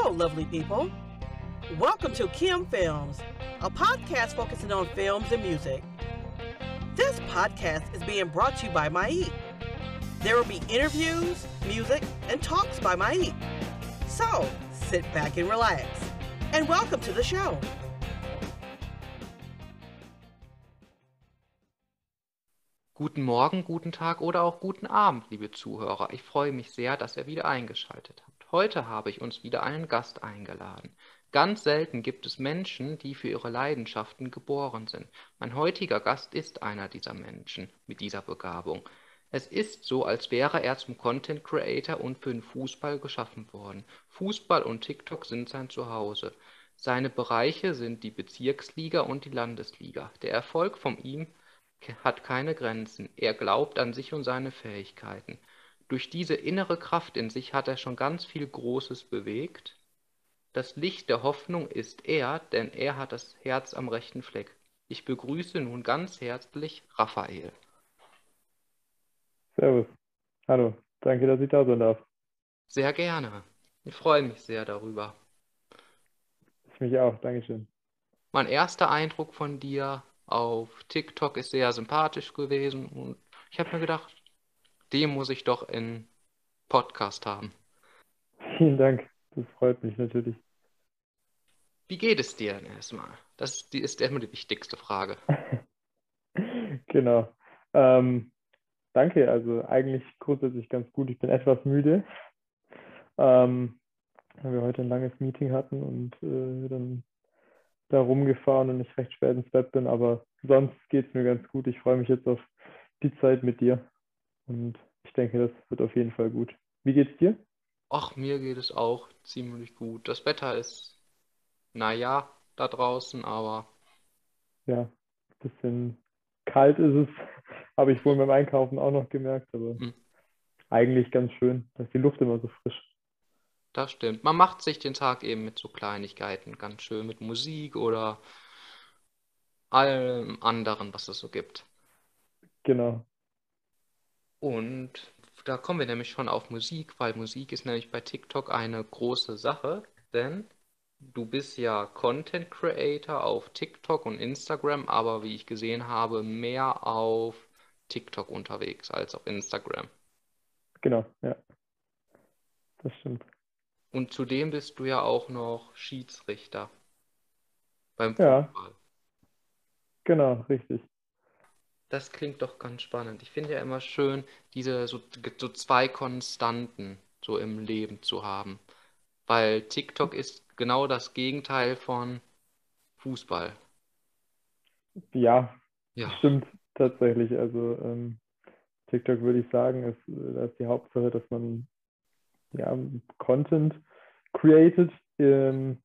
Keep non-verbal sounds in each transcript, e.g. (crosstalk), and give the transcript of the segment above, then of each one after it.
Hello, lovely people. Welcome to Kim Films, a podcast focusing on films and music. This podcast is being brought to you by Maik. There will be interviews, music, and talks by Maik. So sit back and relax. And welcome to the show. Guten Morgen, guten Tag oder auch guten Abend, liebe Zuhörer. Ich freue mich sehr, dass ihr wieder eingeschaltet habt. Heute habe ich uns wieder einen Gast eingeladen. Ganz selten gibt es Menschen, die für ihre Leidenschaften geboren sind. Mein heutiger Gast ist einer dieser Menschen mit dieser Begabung. Es ist so, als wäre er zum Content Creator und für den Fußball geschaffen worden. Fußball und TikTok sind sein Zuhause. Seine Bereiche sind die Bezirksliga und die Landesliga. Der Erfolg von ihm hat keine Grenzen. Er glaubt an sich und seine Fähigkeiten. Durch diese innere Kraft in sich hat er schon ganz viel Großes bewegt. Das Licht der Hoffnung ist er, denn er hat das Herz am rechten Fleck. Ich begrüße nun ganz herzlich Raphael. Servus. Hallo. Danke, dass ich da sein darf. Sehr gerne. Ich freue mich sehr darüber. Ich mich auch. Dankeschön. Mein erster Eindruck von dir auf TikTok ist sehr sympathisch gewesen und ich habe mir gedacht, den muss ich doch in Podcast haben. Vielen Dank, das freut mich natürlich. Wie geht es dir denn erstmal? Das ist immer die wichtigste Frage. (laughs) genau. Ähm, danke, also eigentlich grundsätzlich ganz gut. Ich bin etwas müde, ähm, weil wir heute ein langes Meeting hatten und äh, dann da rumgefahren und ich recht spät ins Bett bin, aber sonst geht es mir ganz gut. Ich freue mich jetzt auf die Zeit mit dir und ich denke, das wird auf jeden Fall gut. Wie geht's dir? Ach, mir geht es auch ziemlich gut. Das Wetter ist, naja, da draußen, aber. Ja, ein bisschen kalt ist es, (laughs) habe ich wohl beim Einkaufen auch noch gemerkt, aber hm. eigentlich ganz schön, dass die Luft immer so frisch. Das stimmt. Man macht sich den Tag eben mit so Kleinigkeiten ganz schön, mit Musik oder allem anderen, was es so gibt. Genau. Und da kommen wir nämlich schon auf Musik, weil Musik ist nämlich bei TikTok eine große Sache, denn du bist ja Content Creator auf TikTok und Instagram, aber wie ich gesehen habe, mehr auf TikTok unterwegs als auf Instagram. Genau, ja. Das stimmt. Und zudem bist du ja auch noch Schiedsrichter beim Ja, Fußball. genau, richtig. Das klingt doch ganz spannend. Ich finde ja immer schön, diese so, so zwei Konstanten so im Leben zu haben. Weil TikTok ist genau das Gegenteil von Fußball. Ja, Ja. stimmt tatsächlich. Also ähm, TikTok würde ich sagen, ist, da ist die Hauptsache, dass man ja, Content created, ähm,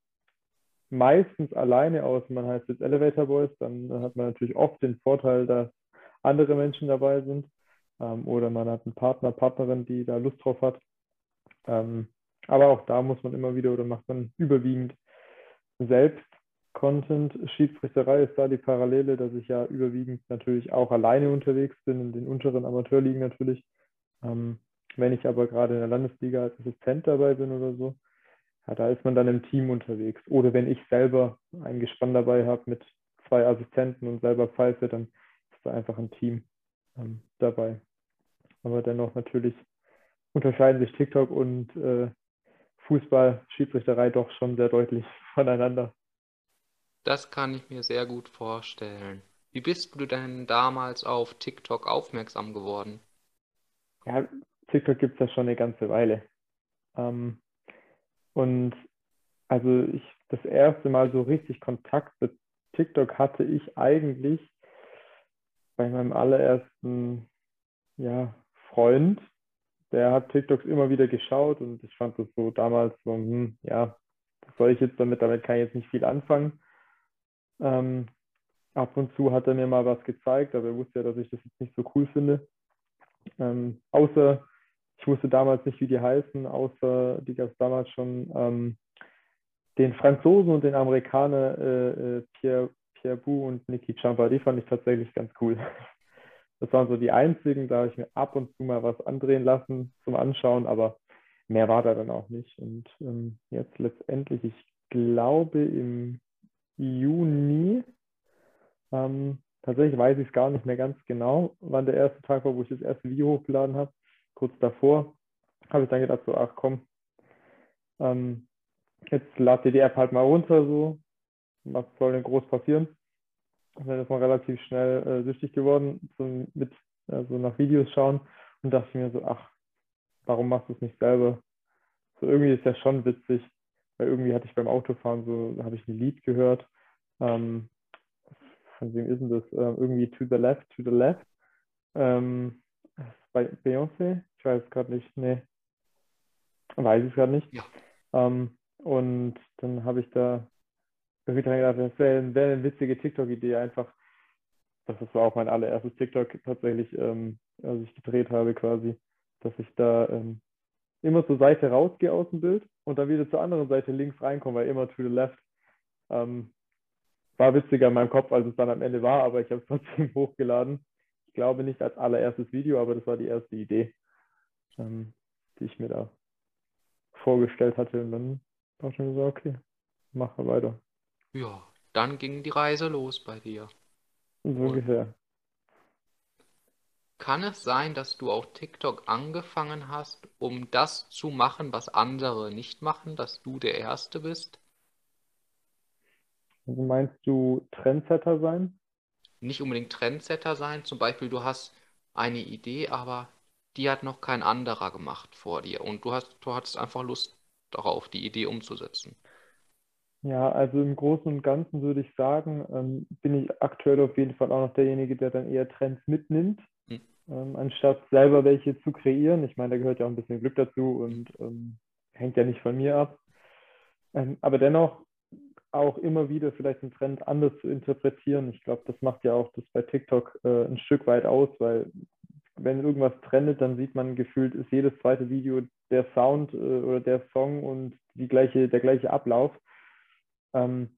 meistens alleine aus. Man heißt jetzt Elevator Boys, dann hat man natürlich oft den Vorteil, dass andere Menschen dabei sind. Ähm, oder man hat einen Partner, Partnerin, die da Lust drauf hat. Ähm, aber auch da muss man immer wieder oder macht man überwiegend selbst Content. Schiedsrichterei ist da die Parallele, dass ich ja überwiegend natürlich auch alleine unterwegs bin, in den unteren Amateurligen natürlich. Ähm, wenn ich aber gerade in der Landesliga als Assistent dabei bin oder so, ja, da ist man dann im Team unterwegs. Oder wenn ich selber ein Gespann dabei habe mit zwei Assistenten und selber pfeife, dann ist einfach ein Team ähm, dabei. Aber dennoch natürlich unterscheiden sich TikTok und äh, Fußball, Schiedsrichterei doch schon sehr deutlich (laughs) voneinander. Das kann ich mir sehr gut vorstellen. Wie bist du denn damals auf TikTok aufmerksam geworden? Ja, TikTok gibt es ja schon eine ganze Weile. Ähm, und also ich das erste Mal so richtig Kontakt mit TikTok hatte ich eigentlich bei meinem allerersten ja, Freund. Der hat TikToks immer wieder geschaut und ich fand das so damals so, hm, ja, was soll ich jetzt damit? Damit kann ich jetzt nicht viel anfangen. Ähm, ab und zu hat er mir mal was gezeigt, aber er wusste ja, dass ich das jetzt nicht so cool finde. Ähm, außer ich wusste damals nicht, wie die heißen, außer die gab es damals schon. Ähm, den Franzosen und den Amerikaner äh, äh, Pierre, Bou und Niki Champa, die fand ich tatsächlich ganz cool. (laughs) Das waren so die einzigen, da habe ich mir ab und zu mal was andrehen lassen zum Anschauen, aber mehr war da dann auch nicht. Und ähm, jetzt letztendlich, ich glaube im Juni, ähm, tatsächlich weiß ich es gar nicht mehr ganz genau, wann der erste Tag war, wo ich das erste Video hochgeladen habe. Kurz davor habe ich dann gedacht, so, ach komm, ähm, jetzt lad dir die App halt mal runter, so, was soll denn groß passieren? Ich bin erstmal relativ schnell äh, süchtig geworden, zum, mit, also nach Videos schauen und dachte mir so, ach, warum machst du es nicht selber? So irgendwie ist ja schon witzig, weil irgendwie hatte ich beim Autofahren so, habe ich ein Lied gehört. Ähm, von wem ist denn das? Ähm, irgendwie To the Left, To the Left. Ähm, bei Beyoncé? Ich weiß es gerade nicht. Nee. Weiß ich gerade nicht. Ja. Ähm, und dann habe ich da irgendwie dran gedacht, das wäre wär eine witzige TikTok-Idee, einfach. Das war auch mein allererstes TikTok tatsächlich, ähm, als ich gedreht habe quasi, dass ich da ähm, immer zur Seite rausgehe aus dem Bild und dann wieder zur anderen Seite links reinkomme, weil immer to the left. Ähm, war witziger in meinem Kopf, als es dann am Ende war, aber ich habe es (laughs) trotzdem hochgeladen. Ich glaube nicht als allererstes Video, aber das war die erste Idee, ähm, die ich mir da vorgestellt hatte. Und dann war schon so, okay, mache weiter. Ja, dann ging die Reise los bei dir. So ungefähr. Kann es sein, dass du auch TikTok angefangen hast, um das zu machen, was andere nicht machen, dass du der Erste bist? Also meinst du Trendsetter sein? Nicht unbedingt Trendsetter sein, zum Beispiel du hast eine Idee, aber die hat noch kein anderer gemacht vor dir und du hast, du hattest einfach Lust darauf, die Idee umzusetzen. Ja, also im Großen und Ganzen würde ich sagen, ähm, bin ich aktuell auf jeden Fall auch noch derjenige, der dann eher Trends mitnimmt, hm. ähm, anstatt selber welche zu kreieren. Ich meine, da gehört ja auch ein bisschen Glück dazu und ähm, hängt ja nicht von mir ab. Ähm, aber dennoch auch immer wieder vielleicht einen Trend anders zu interpretieren. Ich glaube, das macht ja auch das bei TikTok äh, ein Stück weit aus, weil wenn irgendwas trendet, dann sieht man gefühlt, ist jedes zweite Video der Sound äh, oder der Song und die gleiche, der gleiche Ablauf. Ähm,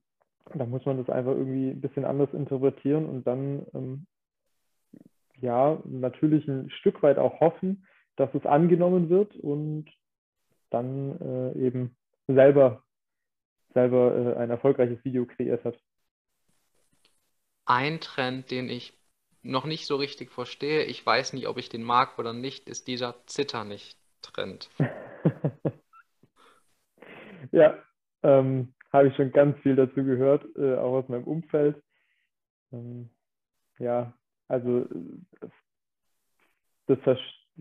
da muss man das einfach irgendwie ein bisschen anders interpretieren und dann ähm, ja natürlich ein Stück weit auch hoffen, dass es angenommen wird und dann äh, eben selber selber äh, ein erfolgreiches Video kreiert hat. Ein Trend, den ich noch nicht so richtig verstehe, ich weiß nicht, ob ich den mag oder nicht, ist dieser Zitter-nicht-Trend. (laughs) ja, ähm, habe ich schon ganz viel dazu gehört, äh, auch aus meinem Umfeld. Ähm, ja, also das,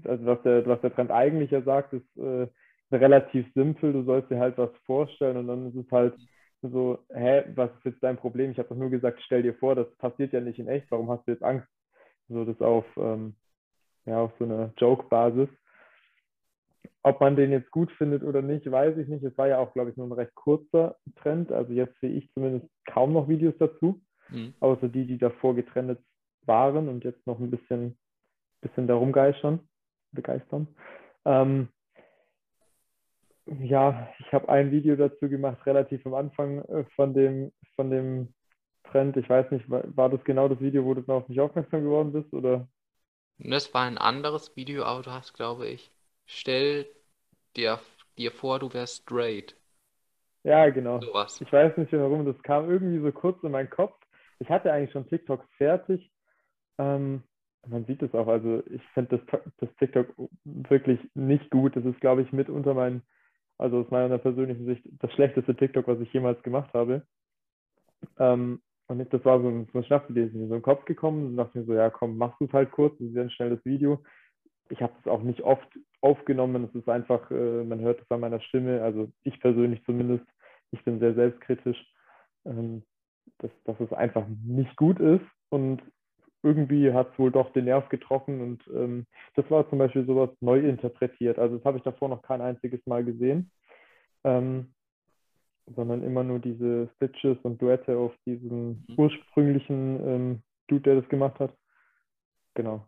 also was der, was der Trend eigentlich ja sagt, ist äh, relativ simpel. Du sollst dir halt was vorstellen und dann ist es halt so, hä, was ist jetzt dein Problem? Ich habe doch nur gesagt, stell dir vor, das passiert ja nicht in echt. Warum hast du jetzt Angst? So das auf, ähm, ja, auf so einer Joke-Basis. Ob man den jetzt gut findet oder nicht, weiß ich nicht. Es war ja auch, glaube ich, nur ein recht kurzer Trend. Also jetzt sehe ich zumindest kaum noch Videos dazu, mhm. außer die, die davor getrennt waren und jetzt noch ein bisschen, bisschen darum geistern, begeistern. Ähm, ja, ich habe ein Video dazu gemacht, relativ am Anfang äh, von dem, von dem Trend. Ich weiß nicht, war das genau das Video, wo du auf mich aufmerksam geworden bist, oder? Das war ein anderes Video, aber du hast, glaube ich, stell dir, dir vor, du wärst straight. Ja, genau. Sowas. Ich weiß nicht warum, das kam irgendwie so kurz in meinen Kopf. Ich hatte eigentlich schon TikTok fertig. Ähm, man sieht es auch, also ich finde das, das TikTok wirklich nicht gut. Das ist, glaube ich, mit unter meinen also aus meiner persönlichen Sicht das schlechteste TikTok, was ich jemals gemacht habe. Ähm, und das war so ein, so ein Schnapsidee, ist mir so den Kopf gekommen und dachte mir so, ja komm, machst du es halt kurz, das ist ja ein schnelles Video. Ich habe es auch nicht oft aufgenommen, es ist einfach, äh, man hört es an meiner Stimme, also ich persönlich zumindest, ich bin sehr selbstkritisch, ähm, dass, dass es einfach nicht gut ist und irgendwie hat es wohl doch den Nerv getroffen und ähm, das war zum Beispiel sowas neu interpretiert. Also das habe ich davor noch kein einziges Mal gesehen, ähm, sondern immer nur diese Stitches und Duette auf diesen mhm. ursprünglichen ähm, Dude, der das gemacht hat. Genau.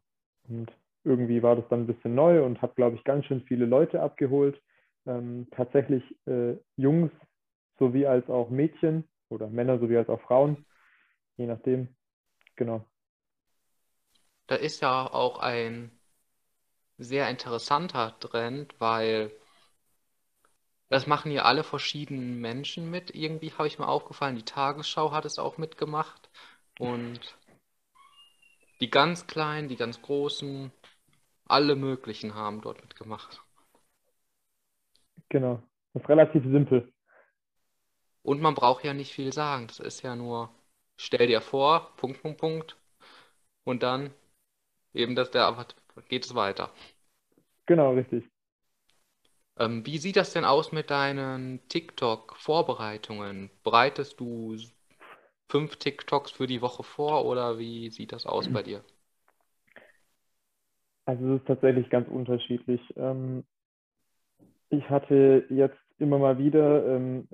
Und irgendwie war das dann ein bisschen neu und hat, glaube ich, ganz schön viele Leute abgeholt. Ähm, tatsächlich äh, Jungs sowie als auch Mädchen oder Männer sowie als auch Frauen, je nachdem. Genau da ist ja auch ein sehr interessanter Trend, weil Das machen hier alle verschiedenen Menschen mit. Irgendwie habe ich mir aufgefallen, die Tagesschau hat es auch mitgemacht. Und die ganz Kleinen, die ganz Großen, alle möglichen haben dort mitgemacht. Genau. Das ist relativ simpel. Und man braucht ja nicht viel sagen. Das ist ja nur, stell dir vor, Punkt, Punkt, Punkt. Und dann eben, dass der geht es weiter. Genau, richtig. Ähm, wie sieht das denn aus mit deinen TikTok-Vorbereitungen? Bereitest du fünf TikToks für die Woche vor oder wie sieht das aus (clears throat) bei dir? Also es ist tatsächlich ganz unterschiedlich. Ähm, ich hatte jetzt immer mal wieder, ähm,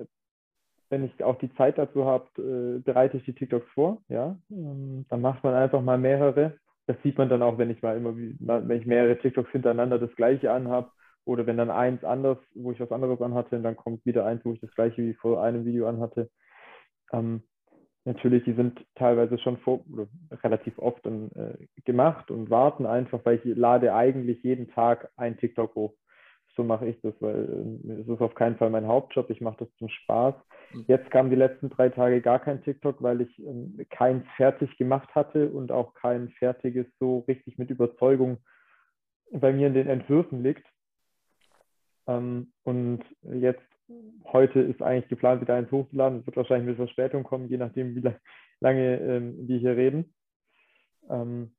wenn ich auch die Zeit dazu habe, äh, bereite ich die TikToks vor. Ja, ähm, dann macht man einfach mal mehrere. Das sieht man dann auch, wenn ich mal immer, wenn ich mehrere TikToks hintereinander das gleiche anhabe oder wenn dann eins anders, wo ich was anderes anhatte, und dann kommt wieder eins, wo ich das gleiche wie vor einem Video anhatte. Natürlich, die sind teilweise schon vor, oder relativ oft dann, äh, gemacht und warten einfach, weil ich lade eigentlich jeden Tag ein TikTok hoch. So mache ich das, weil äh, es ist auf keinen Fall mein Hauptjob. Ich mache das zum Spaß. Mhm. Jetzt kamen die letzten drei Tage gar kein TikTok, weil ich äh, keins fertig gemacht hatte und auch kein fertiges so richtig mit Überzeugung bei mir in den Entwürfen liegt. Ähm, und jetzt heute ist eigentlich geplant, wieder eins hochzuladen. Es wird wahrscheinlich mit Verspätung kommen, je nachdem, wie lange ähm, wir hier reden. Ähm,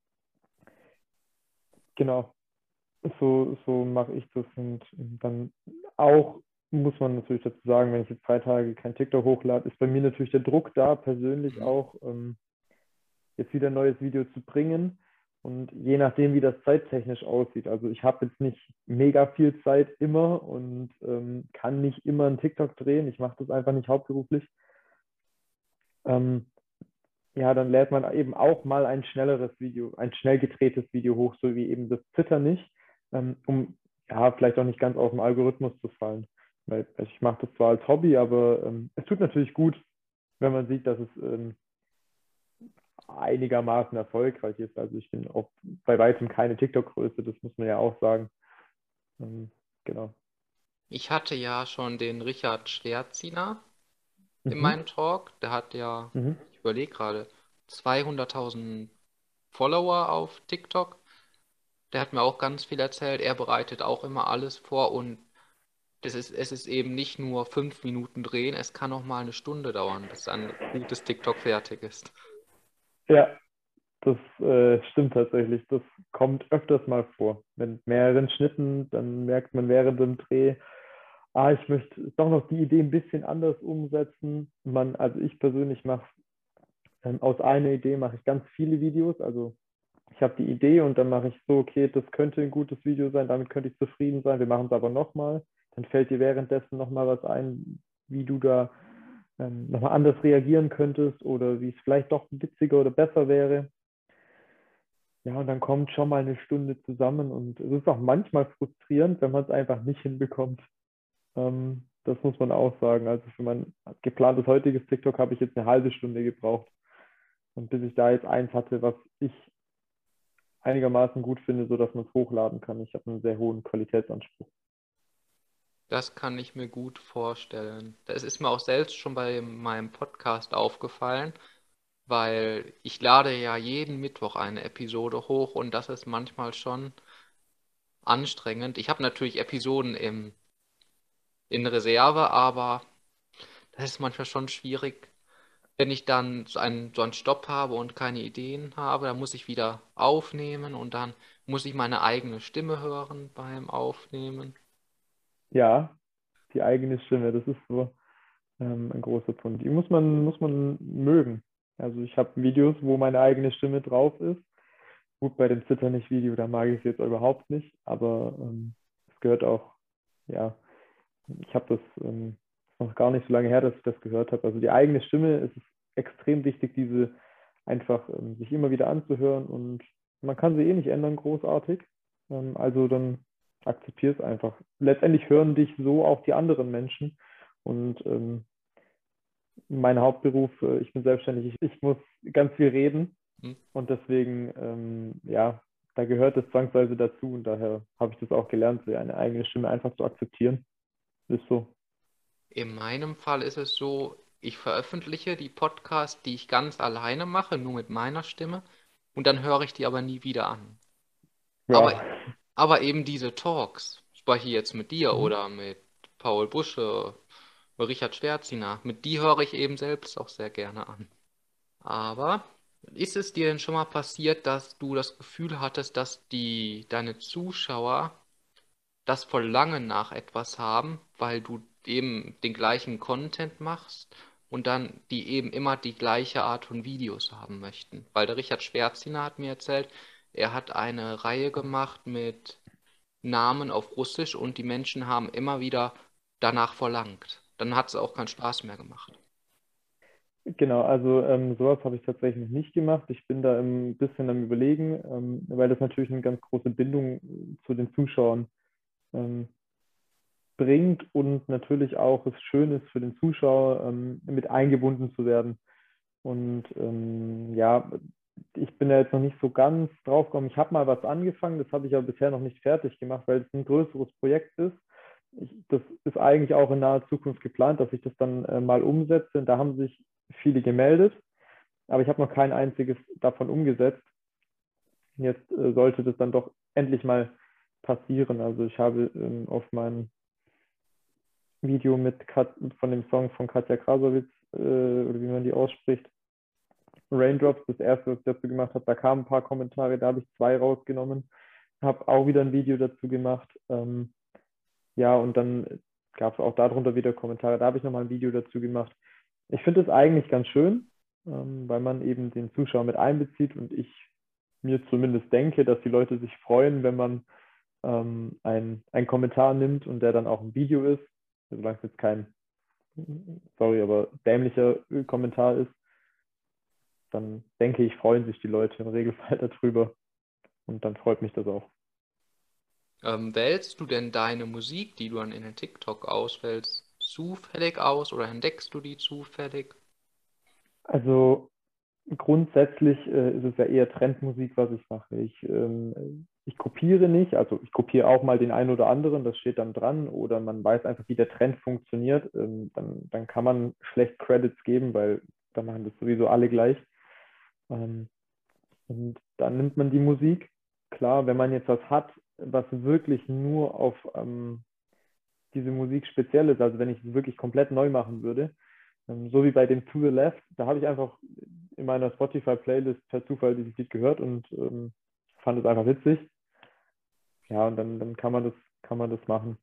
genau. So, so mache ich das. Und dann auch muss man natürlich dazu sagen, wenn ich jetzt drei Tage kein TikTok hochlade, ist bei mir natürlich der Druck da, persönlich mhm. auch ähm, jetzt wieder ein neues Video zu bringen. Und je nachdem, wie das zeittechnisch aussieht. Also ich habe jetzt nicht mega viel Zeit immer und ähm, kann nicht immer einen TikTok drehen. Ich mache das einfach nicht hauptberuflich. Ähm, ja, dann lädt man eben auch mal ein schnelleres Video, ein schnell gedrehtes Video hoch, so wie eben das Zitter nicht, ähm, um ja vielleicht auch nicht ganz aus dem Algorithmus zu fallen. Weil ich mache das zwar als Hobby, aber ähm, es tut natürlich gut, wenn man sieht, dass es ähm, einigermaßen erfolgreich ist. Also ich bin auch bei weitem keine TikTok-Größe, das muss man ja auch sagen. Ähm, genau. Ich hatte ja schon den Richard Schwerziner mhm. in meinem Talk. Der hat ja, mhm. ich überlege gerade, 200.000 Follower auf TikTok. Der hat mir auch ganz viel erzählt. Er bereitet auch immer alles vor und das ist, es ist eben nicht nur fünf Minuten drehen, es kann auch mal eine Stunde dauern, bis ein gutes TikTok fertig ist. Ja, das äh, stimmt tatsächlich. Das kommt öfters mal vor. Mit mehreren Schnitten, dann merkt man während dem Dreh, ah, ich möchte doch noch die Idee ein bisschen anders umsetzen. Man, also ich persönlich mache ähm, aus einer Idee mache ich ganz viele Videos. Also ich habe die Idee und dann mache ich so, okay, das könnte ein gutes Video sein, damit könnte ich zufrieden sein. Wir machen es aber nochmal. Dann fällt dir währenddessen nochmal was ein, wie du da ähm, nochmal anders reagieren könntest oder wie es vielleicht doch witziger oder besser wäre. Ja, und dann kommt schon mal eine Stunde zusammen und es ist auch manchmal frustrierend, wenn man es einfach nicht hinbekommt. Ähm, das muss man auch sagen. Also für mein geplantes heutiges TikTok habe ich jetzt eine halbe Stunde gebraucht. Und bis ich da jetzt eins hatte, was ich einigermaßen gut finde, sodass man es hochladen kann. Ich habe einen sehr hohen Qualitätsanspruch. Das kann ich mir gut vorstellen. Das ist mir auch selbst schon bei meinem Podcast aufgefallen, weil ich lade ja jeden Mittwoch eine Episode hoch und das ist manchmal schon anstrengend. Ich habe natürlich Episoden im, in Reserve, aber das ist manchmal schon schwierig. Wenn ich dann so einen, so einen Stopp habe und keine Ideen habe, dann muss ich wieder aufnehmen und dann muss ich meine eigene Stimme hören beim Aufnehmen. Ja, die eigene Stimme, das ist so ähm, ein großer Punkt. Die muss man, muss man mögen. Also ich habe Videos, wo meine eigene Stimme drauf ist. Gut, bei dem Zitternich-Video, da mag ich es jetzt überhaupt nicht, aber ähm, es gehört auch, ja, ich habe das ähm, noch gar nicht so lange her, dass ich das gehört habe. Also die eigene Stimme ist extrem wichtig, diese einfach ähm, sich immer wieder anzuhören und man kann sie eh nicht ändern, großartig. Ähm, also dann akzeptiere es einfach. Letztendlich hören dich so auch die anderen Menschen. Und ähm, mein Hauptberuf, äh, ich bin selbstständig, ich, ich, muss ganz viel reden. Mhm. Und deswegen, ähm, ja, da gehört es zwangsweise dazu. Und daher habe ich das auch gelernt, eine eigene Stimme einfach zu akzeptieren. Ist so. In meinem Fall ist es so, ich veröffentliche die Podcasts, die ich ganz alleine mache, nur mit meiner Stimme, und dann höre ich die aber nie wieder an. Ja. Aber, aber eben diese Talks, zum Beispiel jetzt mit dir mhm. oder mit Paul Busche, Richard Schwerziner, mit die höre ich eben selbst auch sehr gerne an. Aber ist es dir denn schon mal passiert, dass du das Gefühl hattest, dass die, deine Zuschauer das Verlangen nach etwas haben, weil du eben den gleichen Content machst und dann die eben immer die gleiche Art von Videos haben möchten? Weil der Richard Schwerziner hat mir erzählt, er hat eine Reihe gemacht mit Namen auf Russisch und die Menschen haben immer wieder danach verlangt. Dann hat es auch keinen Spaß mehr gemacht. Genau, also ähm, sowas habe ich tatsächlich nicht gemacht. Ich bin da ein bisschen am Überlegen, ähm, weil das natürlich eine ganz große Bindung zu den Zuschauern ähm, bringt und natürlich auch es schön ist für den Zuschauer, ähm, mit eingebunden zu werden. Und ähm, ja, ich bin da jetzt noch nicht so ganz drauf gekommen. Ich habe mal was angefangen, das habe ich aber bisher noch nicht fertig gemacht, weil es ein größeres Projekt ist. Ich, das ist eigentlich auch in naher Zukunft geplant, dass ich das dann äh, mal umsetze. Und da haben sich viele gemeldet, aber ich habe noch kein einziges davon umgesetzt. Jetzt äh, sollte das dann doch endlich mal passieren. Also ich habe ähm, auf meinem Video mit Kat von dem Song von Katja Krasowitz, äh, oder wie man die ausspricht, Raindrops, das erste, was ich dazu gemacht habe, da kamen ein paar Kommentare, da habe ich zwei rausgenommen, habe auch wieder ein Video dazu gemacht. Ähm, ja, und dann gab es auch darunter wieder Kommentare, da habe ich nochmal ein Video dazu gemacht. Ich finde es eigentlich ganz schön, ähm, weil man eben den Zuschauer mit einbezieht und ich mir zumindest denke, dass die Leute sich freuen, wenn man ähm, einen Kommentar nimmt und der dann auch ein Video ist, solange es jetzt kein, sorry, aber dämlicher Kommentar ist, dann denke ich, freuen sich die Leute im Regelfall (laughs) darüber und dann freut mich das auch. Ähm, wählst du denn deine Musik, die du dann in den TikTok auswählst, zufällig aus oder entdeckst du die zufällig? Also grundsätzlich äh, ist es ja eher Trendmusik, was ich mache. Ich, ähm, ich kopiere nicht, also ich kopiere auch mal den einen oder anderen, das steht dann dran, oder man weiß einfach, wie der Trend funktioniert. Ähm, dann, dann kann man schlecht Credits geben, weil da machen das sowieso alle gleich. Ähm, und dann nimmt man die Musik. Klar, wenn man jetzt was hat, was wirklich nur auf ähm, diese Musik speziell ist. Also wenn ich es wirklich komplett neu machen würde, ähm, so wie bei dem To the Left, da habe ich einfach in meiner Spotify-Playlist per Zufall dieses Lied gehört und ähm, fand es einfach witzig. Ja, und dann, dann kann man das, kann man das machen.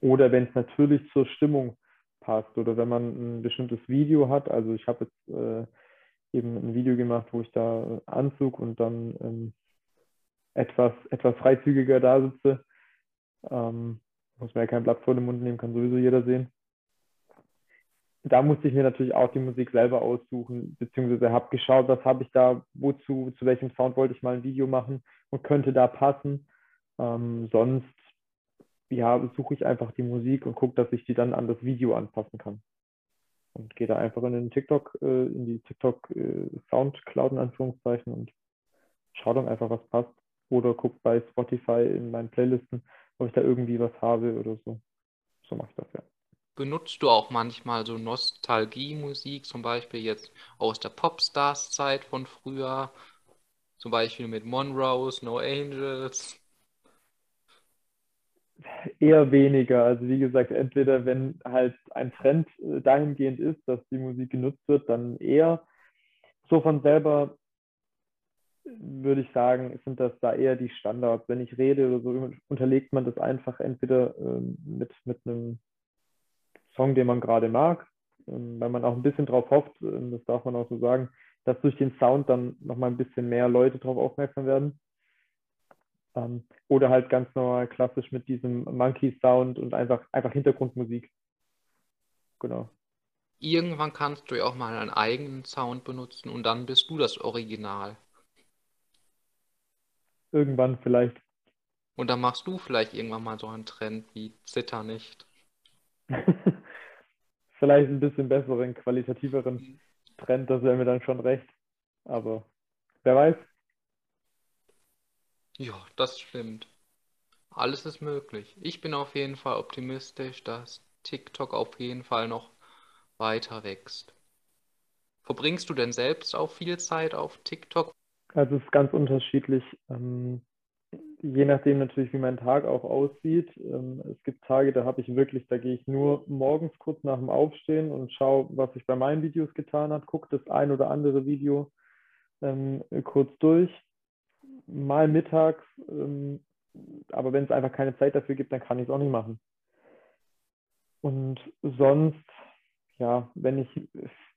Oder wenn es natürlich zur Stimmung passt oder wenn man ein bestimmtes Video hat. Also ich habe jetzt äh, eben ein Video gemacht, wo ich da Anzug und dann ähm, etwas, etwas freizügiger da sitze. Ähm, muss man ja kein Blatt vor den Mund nehmen, kann sowieso jeder sehen. Da musste ich mir natürlich auch die Musik selber aussuchen, beziehungsweise habe geschaut, was habe ich da, wozu, zu welchem Sound wollte ich mal ein Video machen und könnte da passen. Ähm, sonst ja, suche ich einfach die Musik und gucke, dass ich die dann an das Video anpassen kann. Und gehe da einfach in den TikTok, äh, in die TikTok äh, Soundcloud in Anführungszeichen und schaue dann einfach, was passt. Oder gucke bei Spotify in meinen Playlisten, ob ich da irgendwie was habe oder so. So mache ich das ja. Benutzt du auch manchmal so Nostalgie-Musik, zum Beispiel jetzt aus der Popstars-Zeit von früher, zum Beispiel mit Monrose, No Angels? Eher weniger. Also wie gesagt, entweder wenn halt ein Trend äh, dahingehend ist, dass die Musik genutzt wird, dann eher. So von selber würde ich sagen, sind das da eher die Standards. Wenn ich rede oder so, unterlegt man das einfach entweder ähm, mit, mit einem Song, den man gerade mag, ähm, weil man auch ein bisschen drauf hofft, ähm, das darf man auch so sagen, dass durch den Sound dann nochmal ein bisschen mehr Leute darauf aufmerksam werden. Ähm, oder halt ganz normal klassisch mit diesem Monkey-Sound und einfach, einfach Hintergrundmusik. Genau. Irgendwann kannst du ja auch mal einen eigenen Sound benutzen und dann bist du das Original irgendwann vielleicht. Und dann machst du vielleicht irgendwann mal so einen Trend wie Zitter nicht. (laughs) vielleicht ein bisschen besseren, qualitativeren Trend, das wäre mir dann schon recht. Aber wer weiß. Ja, das stimmt. Alles ist möglich. Ich bin auf jeden Fall optimistisch, dass TikTok auf jeden Fall noch weiter wächst. Verbringst du denn selbst auch viel Zeit auf TikTok? Also es ist ganz unterschiedlich. Ähm, je nachdem natürlich, wie mein Tag auch aussieht. Ähm, es gibt Tage, da habe ich wirklich, da gehe ich nur morgens kurz nach dem Aufstehen und schaue, was ich bei meinen Videos getan habe, gucke das ein oder andere Video ähm, kurz durch, mal mittags, ähm, aber wenn es einfach keine Zeit dafür gibt, dann kann ich es auch nicht machen. Und sonst, ja, wenn ich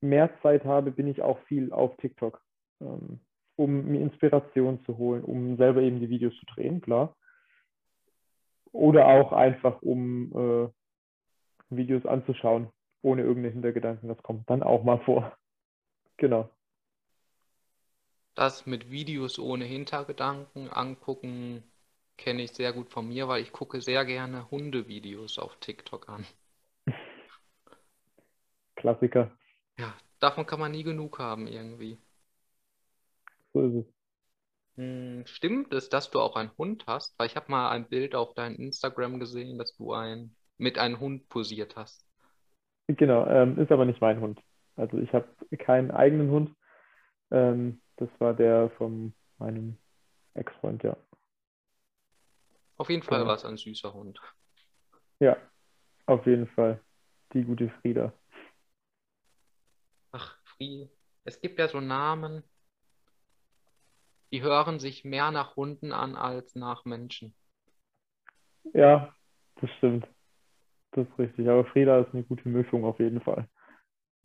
mehr Zeit habe, bin ich auch viel auf TikTok. Ähm, um mir Inspiration zu holen, um selber eben die Videos zu drehen, klar. Oder auch einfach, um äh, Videos anzuschauen, ohne irgendeine Hintergedanken. Das kommt dann auch mal vor. (laughs) Genau. Das mit Videos ohne Hintergedanken angucken kenne ich sehr gut von mir, weil ich gucke sehr gerne Hundevideos auf TikTok an. Klassiker. Ja, davon kann man nie genug haben irgendwie. So ist es. Hm, stimmt es, dass du auch einen Hund hast? Weil ich habe mal ein Bild auf deinem Instagram gesehen, dass du ein, mit einem Hund posiert hast. Genau, ähm, ist aber nicht mein Hund. Also ich habe keinen eigenen Hund. Ähm, das war der von meinem Ex-Freund, ja. Auf jeden Fall genau. war es ein süßer Hund. Ja, auf jeden Fall. Die gute Frieda. Ach, Frieda. Es gibt ja so Namen, die hören sich mehr nach Hunden an als nach Menschen. Ja, das stimmt. Das ist richtig. Aber Frieda ist eine gute Mischung auf jeden Fall.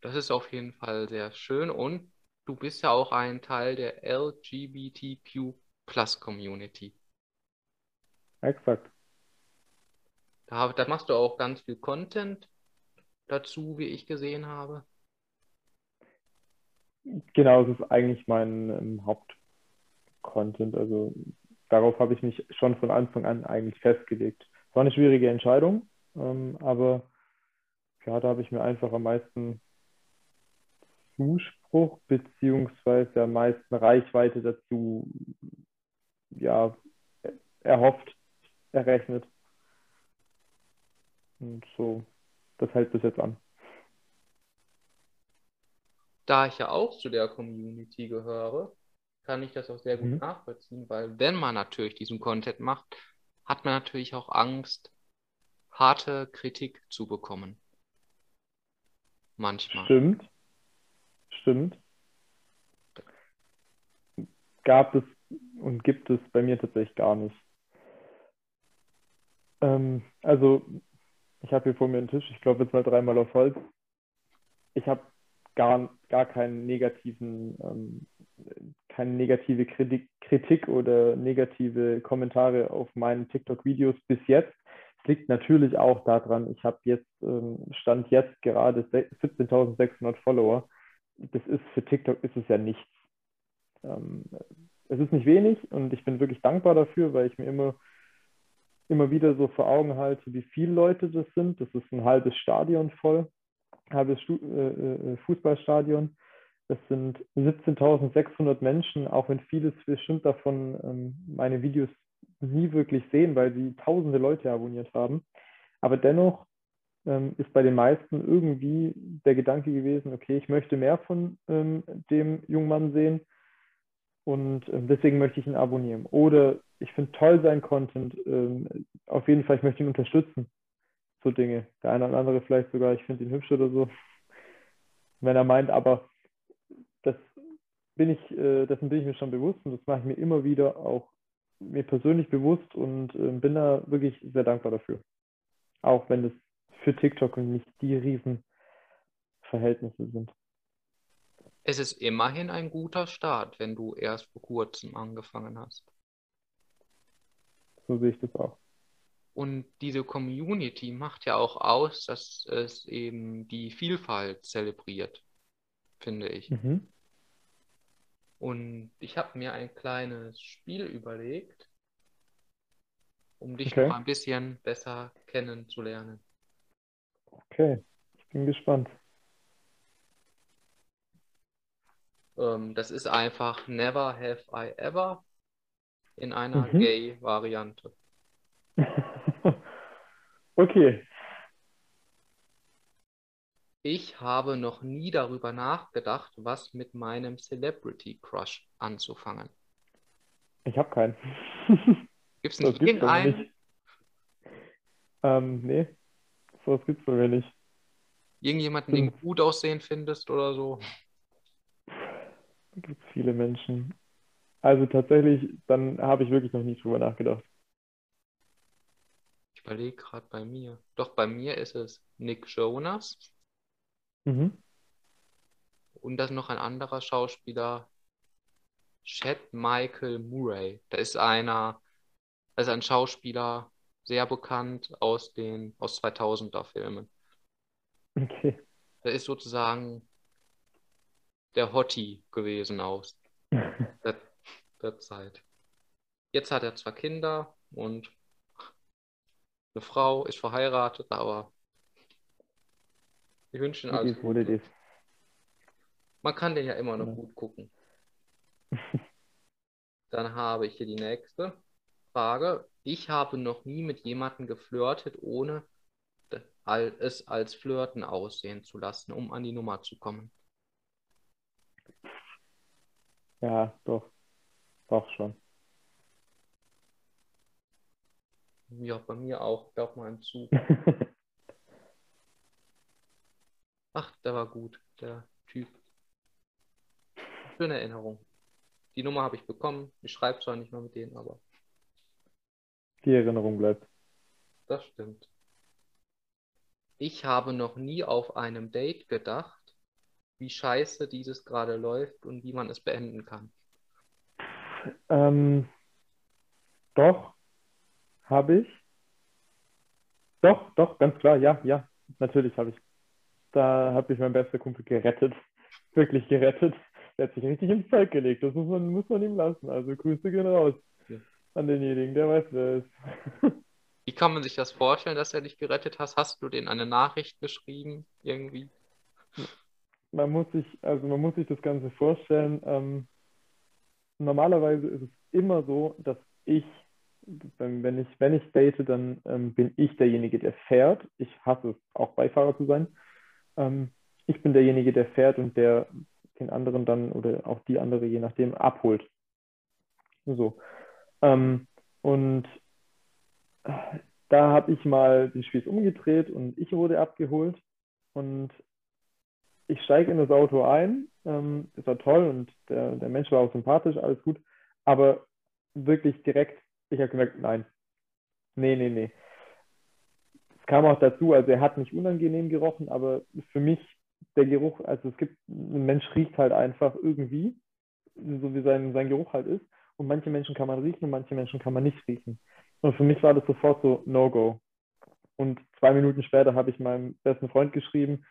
Das ist auf jeden Fall sehr schön. Und du bist ja auch ein Teil der LGBTQ Plus Community. Exakt. Da, da machst du auch ganz viel Content dazu, wie ich gesehen habe. Genau, das ist eigentlich mein ähm, Haupt, Content. Also darauf habe ich mich schon von Anfang an eigentlich festgelegt. Es war eine schwierige Entscheidung, ähm, aber ja, da habe ich mir einfach am meisten Zuspruch beziehungsweise am meisten Reichweite dazu ja, erhofft, errechnet. Und so, das hält bis jetzt an. Da ich ja auch zu der Community gehöre, kann ich das auch sehr gut mhm. nachvollziehen, weil wenn man natürlich diesen Content macht, hat man natürlich auch Angst, harte Kritik zu bekommen. Manchmal. Stimmt. Stimmt. Gab es und gibt es bei mir tatsächlich gar nicht. Ähm, also, ich habe hier vor mir einen Tisch, ich glaube jetzt mal dreimal auf Holz. Ich habe gar, gar keinen negativen ähm, keine negative Kritik, Kritik oder negative Kommentare auf meinen TikTok-Videos bis jetzt. Es liegt natürlich auch daran, ich habe jetzt, ähm, Stand jetzt gerade 17.600 Follower. Das ist für TikTok ist es ja nichts. Ähm, es ist nicht wenig und ich bin wirklich dankbar dafür, weil ich mir immer, immer wieder so vor Augen halte, wie viele Leute das sind. Das ist ein halbes Stadion voll, halbes Stu äh, äh Fußballstadion. Das sind 17.600 Menschen, auch wenn vieles bestimmt davon ähm, meine Videos nie wirklich sehen, weil sie tausende Leute abonniert haben. Aber dennoch ähm, ist bei den meisten irgendwie der Gedanke gewesen, okay, ich möchte mehr von ähm, dem jungen Mann sehen und ähm, deswegen möchte ich ihn abonnieren. Oder ich finde toll sein Content, ähm, auf jeden Fall, ich möchte ihn unterstützen. So Dinge. Der eine oder andere vielleicht sogar, ich finde ihn hübsch oder so. Wenn er meint, aber das bin ich, äh, dessen bin ich mir schon bewusst und das mache ich mir immer wieder auch mir persönlich bewusst und äh, bin da wirklich sehr dankbar dafür. Auch wenn das für TikTok nicht die Riesenverhältnisse sind. Es ist immerhin ein guter Start, wenn du erst vor kurzem angefangen hast. So sehe ich das auch. Und diese Community macht ja auch aus, dass es eben die Vielfalt zelebriert, finde ich. Mhm. Und ich habe mir ein kleines Spiel überlegt, um dich okay. noch ein bisschen besser kennenzulernen. Okay, ich bin gespannt. Ähm, das ist einfach Never Have I Ever in einer mhm. Gay-Variante. (laughs) okay. Ich habe noch nie darüber nachgedacht, was mit meinem Celebrity Crush anzufangen. Ich habe keinen. Gibt es (laughs) nicht irgendeinen? Ähm, nee, sowas gibt es bei mir nicht. Irgendjemanden, den du gut aussehen findest oder so? Da gibt es viele Menschen. Also tatsächlich, dann habe ich wirklich noch nie drüber nachgedacht. Ich überlege gerade bei mir. Doch bei mir ist es Nick Jonas. Mhm. Und das noch ein anderer Schauspieler, Chad Michael Murray. Da ist einer, das ist ein Schauspieler, sehr bekannt aus den aus 2000er Filmen. Okay. Der ist sozusagen der Hottie gewesen aus (laughs) der, der Zeit. Jetzt hat er zwar Kinder und eine Frau, ist verheiratet, aber ich wünsche ihm alles Gute. Man kann den ja immer noch ja. gut gucken. (laughs) Dann habe ich hier die nächste Frage. Ich habe noch nie mit jemandem geflirtet, ohne es als Flirten aussehen zu lassen, um an die Nummer zu kommen. Ja, doch. Doch schon. Ja, bei mir auch. Ich glaube mal im Zug. (laughs) Ach, der war gut, der Typ. Schöne Erinnerung. Die Nummer habe ich bekommen. Ich schreibe zwar nicht mehr mit denen, aber. Die Erinnerung bleibt. Das stimmt. Ich habe noch nie auf einem Date gedacht, wie scheiße dieses gerade läuft und wie man es beenden kann. Ähm, doch, habe ich. Doch, doch, ganz klar, ja, ja, natürlich habe ich. Da habe ich meinen besten Kumpel gerettet. (laughs) Wirklich gerettet. Der hat sich richtig ins Zeug gelegt. Das muss man, muss man ihm lassen. Also Grüße gehen raus. An denjenigen, der weiß, wer es ist. (laughs) Wie kann man sich das vorstellen, dass er dich gerettet hat? Hast du denen eine Nachricht geschrieben irgendwie? Man muss sich, also man muss sich das Ganze vorstellen. Ähm, normalerweise ist es immer so, dass ich, wenn ich, wenn ich date, dann ähm, bin ich derjenige, der fährt. Ich hasse es, auch Beifahrer zu sein. Ähm, ich bin derjenige, der fährt und der den anderen dann oder auch die andere, je nachdem, abholt. So. Ähm, und da habe ich mal den Spieß umgedreht und ich wurde abgeholt und ich steige in das Auto ein. Ähm, das war toll und der, der Mensch war auch sympathisch, alles gut. Aber wirklich direkt, ich habe gemerkt, nein. Nee, nee, nee. Es kam auch dazu, also er hat nicht unangenehm gerochen, aber für mich der Geruch, also es gibt, ein Mensch riecht halt einfach irgendwie, so wie sein, sein Geruch halt ist. Und manche Menschen kann man riechen und manche Menschen kann man nicht riechen. Und für mich war das sofort so No-Go. Und zwei Minuten später habe ich meinem besten Freund geschrieben,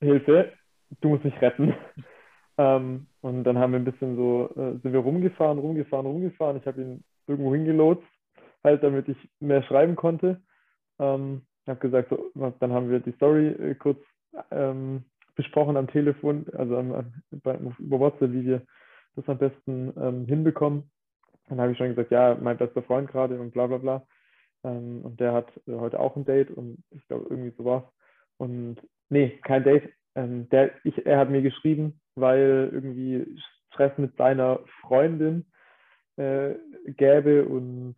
Hilfe, du musst mich retten. (laughs) ähm, und dann haben wir ein bisschen so, äh, sind wir rumgefahren, rumgefahren, rumgefahren. Ich habe ihn irgendwo hingelotst, halt damit ich mehr schreiben konnte. Ähm, habe gesagt, so, dann haben wir die Story äh, kurz ähm, besprochen am Telefon, also am, bei, über WhatsApp, wie wir das am besten ähm, hinbekommen. Dann habe ich schon gesagt, ja, mein bester Freund gerade und bla bla bla. Ähm, und der hat äh, heute auch ein Date und ich glaube, irgendwie so war's. Und nee, kein Date. Ähm, der, ich, er hat mir geschrieben, weil irgendwie Stress mit seiner Freundin äh, gäbe und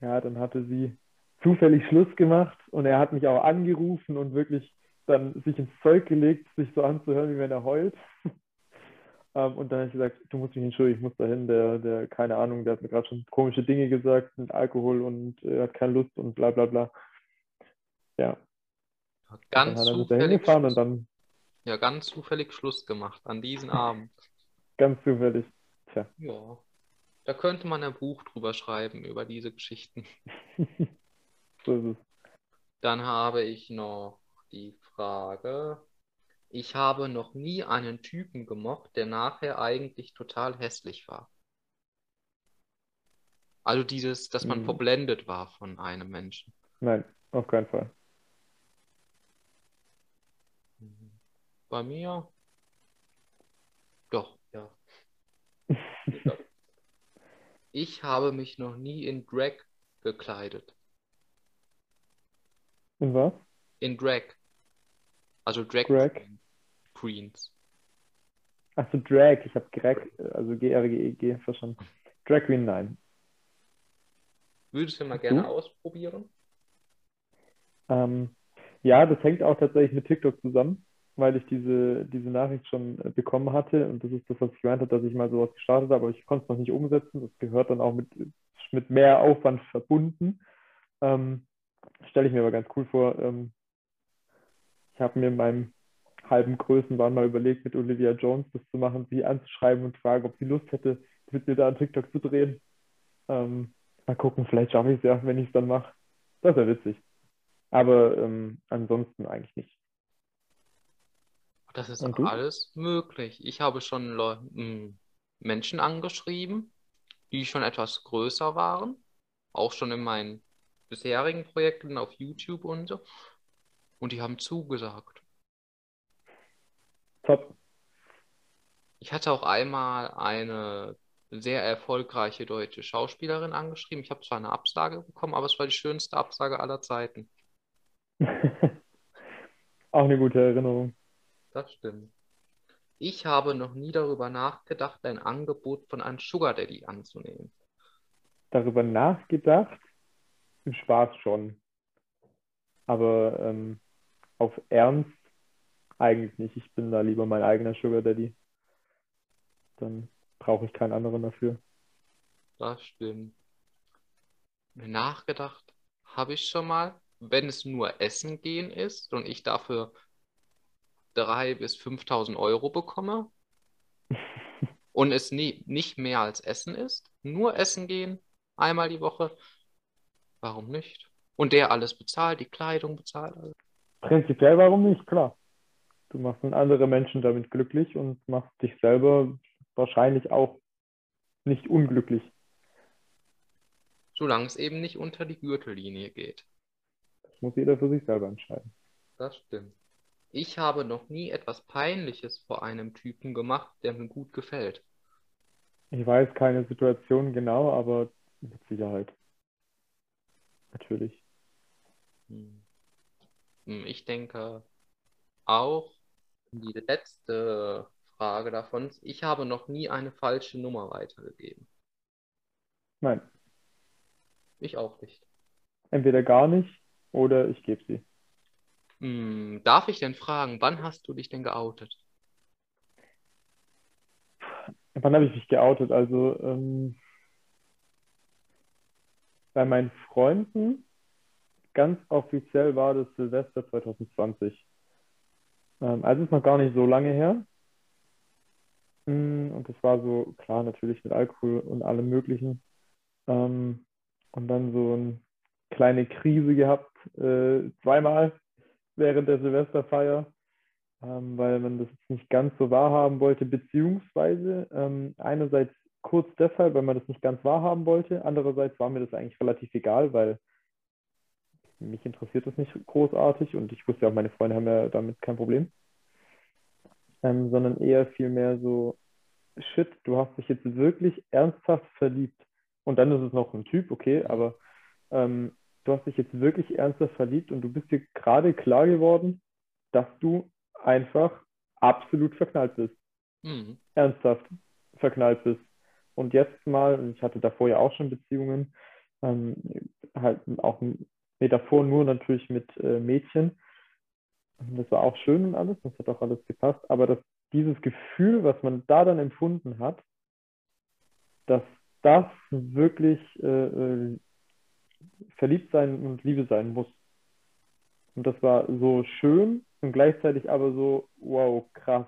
ja, dann hatte sie zufällig Schluss gemacht und er hat mich auch angerufen und wirklich dann sich ins Zeug gelegt, sich so anzuhören, wie wenn er heult. Ähm, und dann habe ich gesagt, du musst mich entschuldigen, ich muss dahin. Der, der, keine Ahnung, der hat mir gerade schon komische Dinge gesagt mit Alkohol und äh, hat keine Lust und bla bla bla. Ja. Ganz zufällig. Und dann, ja, ganz zufällig Schluss gemacht an diesem Abend. ganz zufällig. Tja. Ja. Da könnte man ein Buch drüber schreiben, über diese Geschichten. (laughs) so ist es. Dann habe ich noch die Frage, ich habe noch nie einen Typen gemocht, der nachher eigentlich total hässlich war. Also dieses, dass man hm. verblendet war von einem Menschen. Nein, auf keinen Fall. Bei mir? Doch, ja. (laughs) ich habe mich noch nie in Drag gekleidet. In was? In Drag. Also Drag Greg. Queens. Achso, Drag. Ich habe Greg, also G-R-G-E-G e verstanden. Drag Queen, nein. Würdest du mal gerne du? ausprobieren? Ähm, ja, das hängt auch tatsächlich mit TikTok zusammen, weil ich diese, diese Nachricht schon äh, bekommen hatte. Und das ist das, was ich gemeint habe, dass ich mal sowas gestartet habe, aber ich konnte es noch nicht umsetzen. Das gehört dann auch mit, mit mehr Aufwand verbunden. Ähm, Stelle ich mir aber ganz cool vor. Ähm, ich habe mir in meinem halben Größenwahn mal überlegt, mit Olivia Jones das zu machen, sie anzuschreiben und fragen, ob sie Lust hätte, mit mir da an TikTok zu drehen. Ähm, mal gucken, vielleicht schaffe ich es ja, wenn ich es dann mache. Das wäre witzig. Aber ähm, ansonsten eigentlich nicht. Das ist alles möglich. Ich habe schon hm, Menschen angeschrieben, die schon etwas größer waren, auch schon in meinen bisherigen Projekten auf YouTube und so. Und die haben zugesagt. Top. Ich hatte auch einmal eine sehr erfolgreiche deutsche Schauspielerin angeschrieben. Ich habe zwar eine Absage bekommen, aber es war die schönste Absage aller Zeiten. (laughs) Auch eine gute Erinnerung. Das stimmt. Ich habe noch nie darüber nachgedacht, ein Angebot von einem Sugar Daddy anzunehmen. Darüber nachgedacht? Im Spaß schon. Aber ähm, auf Ernst eigentlich nicht. Ich bin da lieber mein eigener Sugar Daddy. Dann brauche ich keinen anderen dafür. Das stimmt. Nachgedacht habe ich schon mal, wenn es nur Essen gehen ist und ich dafür 3.000 bis 5.000 Euro bekomme (laughs) und es nie, nicht mehr als Essen ist, nur Essen gehen, einmal die Woche, warum nicht? Und der alles bezahlt, die Kleidung bezahlt. Alles. Prinzipiell warum nicht, klar. Du machst dann andere Menschen damit glücklich und machst dich selber wahrscheinlich auch nicht unglücklich. Solange es eben nicht unter die Gürtellinie geht. Das muss jeder für sich selber entscheiden. Das stimmt. Ich habe noch nie etwas Peinliches vor einem Typen gemacht, der mir gut gefällt. Ich weiß keine Situation genau, aber mit Sicherheit. Natürlich. Hm. Ich denke auch die letzte Frage davon. Ich habe noch nie eine falsche Nummer weitergegeben. Nein. Ich auch nicht. Entweder gar nicht oder ich gebe sie. Hm, darf ich denn fragen, wann hast du dich denn geoutet? Wann habe ich mich geoutet? Also ähm, bei meinen Freunden ganz offiziell war das Silvester 2020. Ähm, also ist noch gar nicht so lange her. Mm, und das war so, klar, natürlich mit Alkohol und allem Möglichen. Ähm, und dann so eine kleine Krise gehabt, äh, zweimal während der Silvesterfeier, ähm, weil man das nicht ganz so wahrhaben wollte, beziehungsweise ähm, einerseits kurz deshalb, weil man das nicht ganz wahrhaben wollte, andererseits war mir das eigentlich relativ egal, weil mich interessiert das nicht großartig und ich wusste ja auch, meine Freunde haben ja damit kein Problem ähm, sondern eher vielmehr so, shit, du hast dich jetzt wirklich ernsthaft verliebt. Und dann ist es noch ein Typ, okay, aber ähm, du hast dich jetzt wirklich ernsthaft verliebt und du bist dir gerade klar geworden, dass du einfach absolut verknallt bist. Mhm. Ernsthaft verknallt bist. Und jetzt mal, ich hatte davor ja auch schon Beziehungen, ähm, halt auch nee, davor nur natürlich mit äh, Mädchen, das war auch schön und alles, das hat auch alles gepasst, aber das, dieses Gefühl, was man da dann empfunden hat, dass das wirklich äh, äh, verliebt sein und Liebe sein muss. Und das war so schön und gleichzeitig aber so, wow, krass.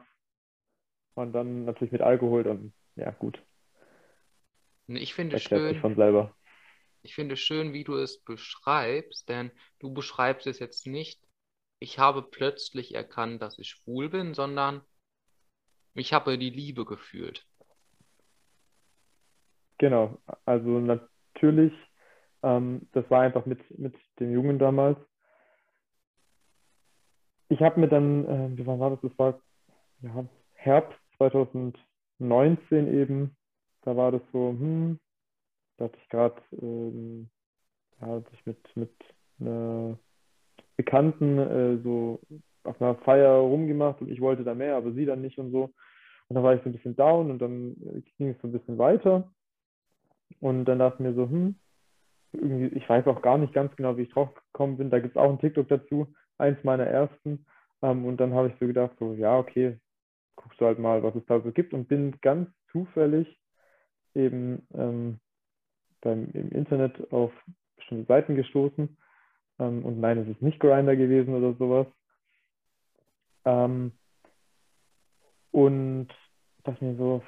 Und dann natürlich mit Alkohol dann, ja, gut. Ich finde schön, von selber. Ich finde schön, wie du es beschreibst, denn du beschreibst es jetzt nicht ich habe plötzlich erkannt, dass ich schwul bin, sondern ich habe die Liebe gefühlt. Genau, also natürlich, ähm, das war einfach mit, mit dem Jungen damals. Ich habe mir dann, äh, wie war das? Das war ja, Herbst 2019 eben. Da war das so, hm, da hatte ich gerade, ähm, ja, hatte ich mit, mit einer Bekannten äh, so auf einer Feier rumgemacht und ich wollte da mehr, aber sie dann nicht und so. Und dann war ich so ein bisschen down und dann ging es so ein bisschen weiter. Und dann dachte ich mir so, hm, irgendwie, ich weiß auch gar nicht ganz genau, wie ich drauf gekommen bin. Da gibt es auch ein TikTok dazu, eins meiner ersten. Ähm, und dann habe ich so gedacht, so, ja, okay, guckst du halt mal, was es da so gibt und bin ganz zufällig eben ähm, beim, im Internet auf bestimmte Seiten gestoßen. Ähm, und nein, es ist nicht Grinder gewesen oder sowas. Ähm, und dachte mir so,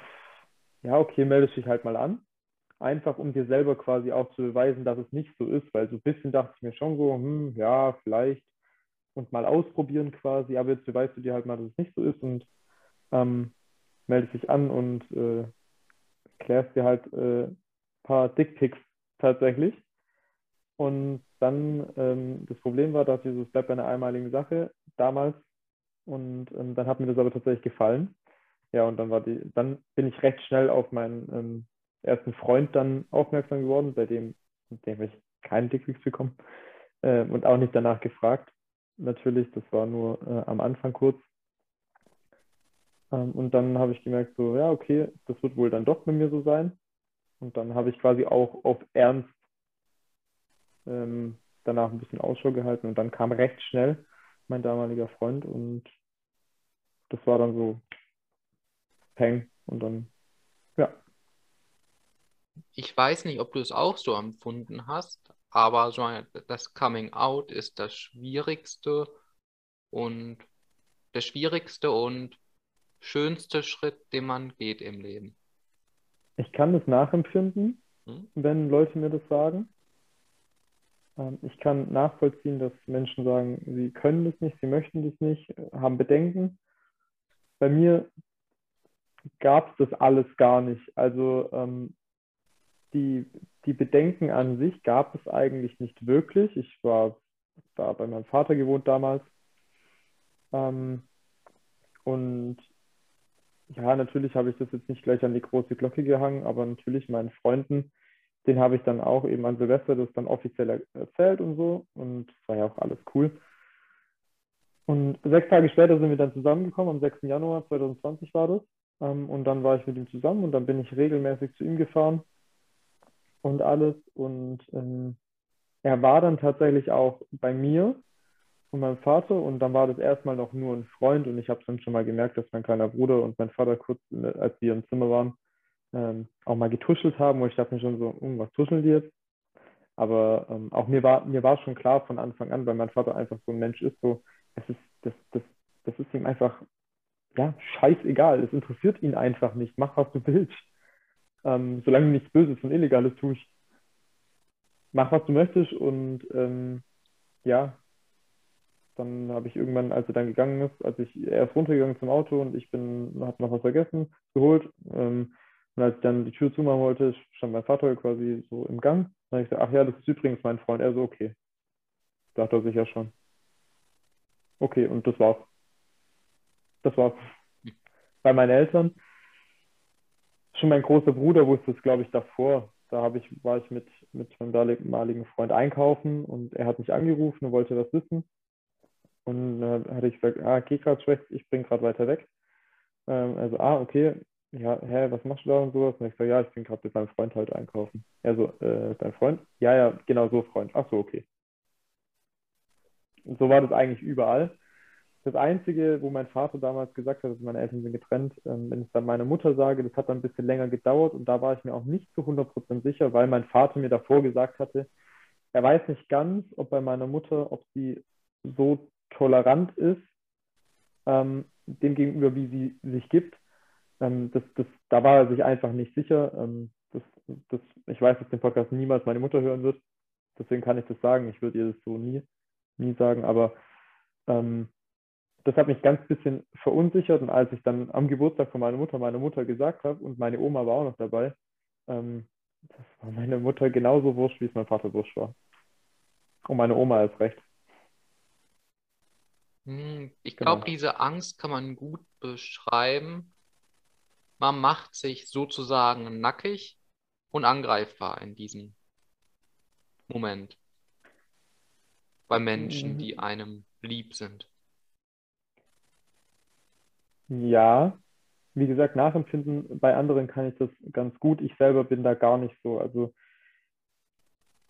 ja, okay, melde dich halt mal an. Einfach um dir selber quasi auch zu beweisen, dass es nicht so ist, weil so ein bisschen dachte ich mir schon so, hm, ja, vielleicht und mal ausprobieren quasi, aber jetzt beweist du dir halt mal, dass es nicht so ist und ähm, meldest dich an und äh, klärst dir halt äh, paar Dickpics tatsächlich. Und dann, ähm, das Problem war, dass dieses bleibt bei einer einmaligen Sache damals. Und ähm, dann hat mir das aber tatsächlich gefallen. Ja, und dann war die, dann bin ich recht schnell auf meinen ähm, ersten Freund dann aufmerksam geworden, bei dem, mit dem ich keinen Dickpics bekommen äh, und auch nicht danach gefragt. Natürlich, das war nur äh, am Anfang kurz. Ähm, und dann habe ich gemerkt, so, ja, okay, das wird wohl dann doch bei mir so sein. Und dann habe ich quasi auch auf Ernst ähm, danach ein bisschen Ausschau gehalten und dann kam recht schnell mein damaliger Freund und das war dann so Peng und dann, ja. Ich weiß nicht, ob du es auch so empfunden hast, aber so das Coming Out ist das Schwierigste und der schwierigste und schönste Schritt, den man geht im Leben. Ich kann das nachempfinden, hm? wenn Leute mir das sagen. Ähm, ich kann nachvollziehen, dass Menschen sagen, sie können das nicht, sie möchten das nicht, haben Bedenken. Bei mir gab es das alles gar nicht. Also ähm, die, die Bedenken an sich gab es eigentlich nicht wirklich. Ich war da bei meinem Vater gewohnt damals. Ähm, und ja, natürlich habe ich das jetzt nicht gleich an die große Glocke gehangen, aber natürlich meinen Freunden den habe ich dann auch eben an Silvester das dann offiziell erzählt und so. Und es war ja auch alles cool. Und sechs Tage später sind wir dann zusammengekommen, am 6. Januar 2020 war das. Ähm, und dann war ich mit ihm zusammen und dann bin ich regelmäßig zu ihm gefahren und alles. Und ähm, er war dann tatsächlich auch bei mir und meinem Vater und dann war das erstmal noch nur ein Freund und ich habe dann schon mal gemerkt, dass mein kleiner Bruder und mein Vater kurz, als wir im Zimmer waren, ähm, auch mal getuschelt haben, wo ich dachte mir schon so, hm, was tuscheln die jetzt? Aber ähm, auch mir war, mir war schon klar von Anfang an, weil mein Vater einfach so ein Mensch ist, so, es ist, das, das, das ist ihm einfach, ja, scheißegal. Es interessiert ihn einfach nicht. Mach, was du willst. Ähm, solange nichts Böses und Illegales tust. Mach, was du möchtest und ähm, ja, dann habe ich irgendwann, als er dann gegangen ist, als ich, er ist runtergegangen zum Auto und ich bin, habe noch was vergessen, geholt, ähm, und als ich dann die Tür zumachen wollte, stand mein Vater quasi so im Gang. Dann habe ich gesagt, ach ja, das ist übrigens mein Freund. Er so, okay. Dachte er sich ja schon. Okay, und das war's. Das war's. Bei meinen Eltern. Schon mein großer Bruder wusste es, glaube ich, davor. Da ich, war ich mit, mit meinem damaligen Freund einkaufen und er hat mich angerufen und wollte was wissen. Und dann hatte ich gesagt, ah, geh gerade schlecht, ich bin gerade weiter weg. Ähm, also, ah, okay, ja, hä, was machst du da und sowas? Und ich sage, ja, ich bin gerade mit meinem Freund halt einkaufen. Er so, äh, dein Freund? Ja, ja, genau so, Freund. Ach so, okay. So war das eigentlich überall. Das Einzige, wo mein Vater damals gesagt hat, dass meine Eltern sind getrennt, ähm, wenn ich dann meiner Mutter sage, das hat dann ein bisschen länger gedauert und da war ich mir auch nicht zu 100% sicher, weil mein Vater mir davor gesagt hatte, er weiß nicht ganz, ob bei meiner Mutter, ob sie so tolerant ist, ähm, dem gegenüber, wie sie sich gibt, ähm, das, das, da war er sich einfach nicht sicher. Ähm, das, das, ich weiß, dass den Podcast niemals meine Mutter hören wird. Deswegen kann ich das sagen. Ich würde ihr das so nie, nie sagen. Aber ähm, das hat mich ganz bisschen verunsichert. Und als ich dann am Geburtstag von meiner Mutter meine Mutter gesagt habe und meine Oma war auch noch dabei, ähm, das war meine Mutter genauso wurscht, wie es mein Vater wurscht war. Und meine Oma ist recht. Hm, ich glaube, genau. diese Angst kann man gut beschreiben man macht sich sozusagen nackig und angreifbar in diesem Moment. Bei Menschen, die mhm. einem lieb sind. Ja, wie gesagt, nachempfinden bei anderen kann ich das ganz gut. Ich selber bin da gar nicht so. Also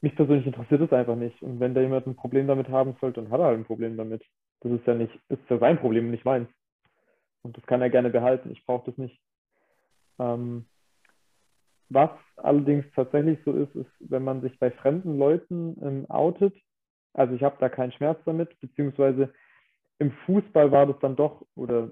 mich persönlich interessiert es einfach nicht. Und wenn da jemand ein Problem damit haben sollte, dann hat er halt ein Problem damit. Das ist ja nicht, ist ja sein Problem, nicht meins. Und das kann er gerne behalten. Ich brauche das nicht. Ähm, was allerdings tatsächlich so ist, ist, wenn man sich bei fremden Leuten ähm, outet, also ich habe da keinen Schmerz damit, beziehungsweise im Fußball war das dann doch, oder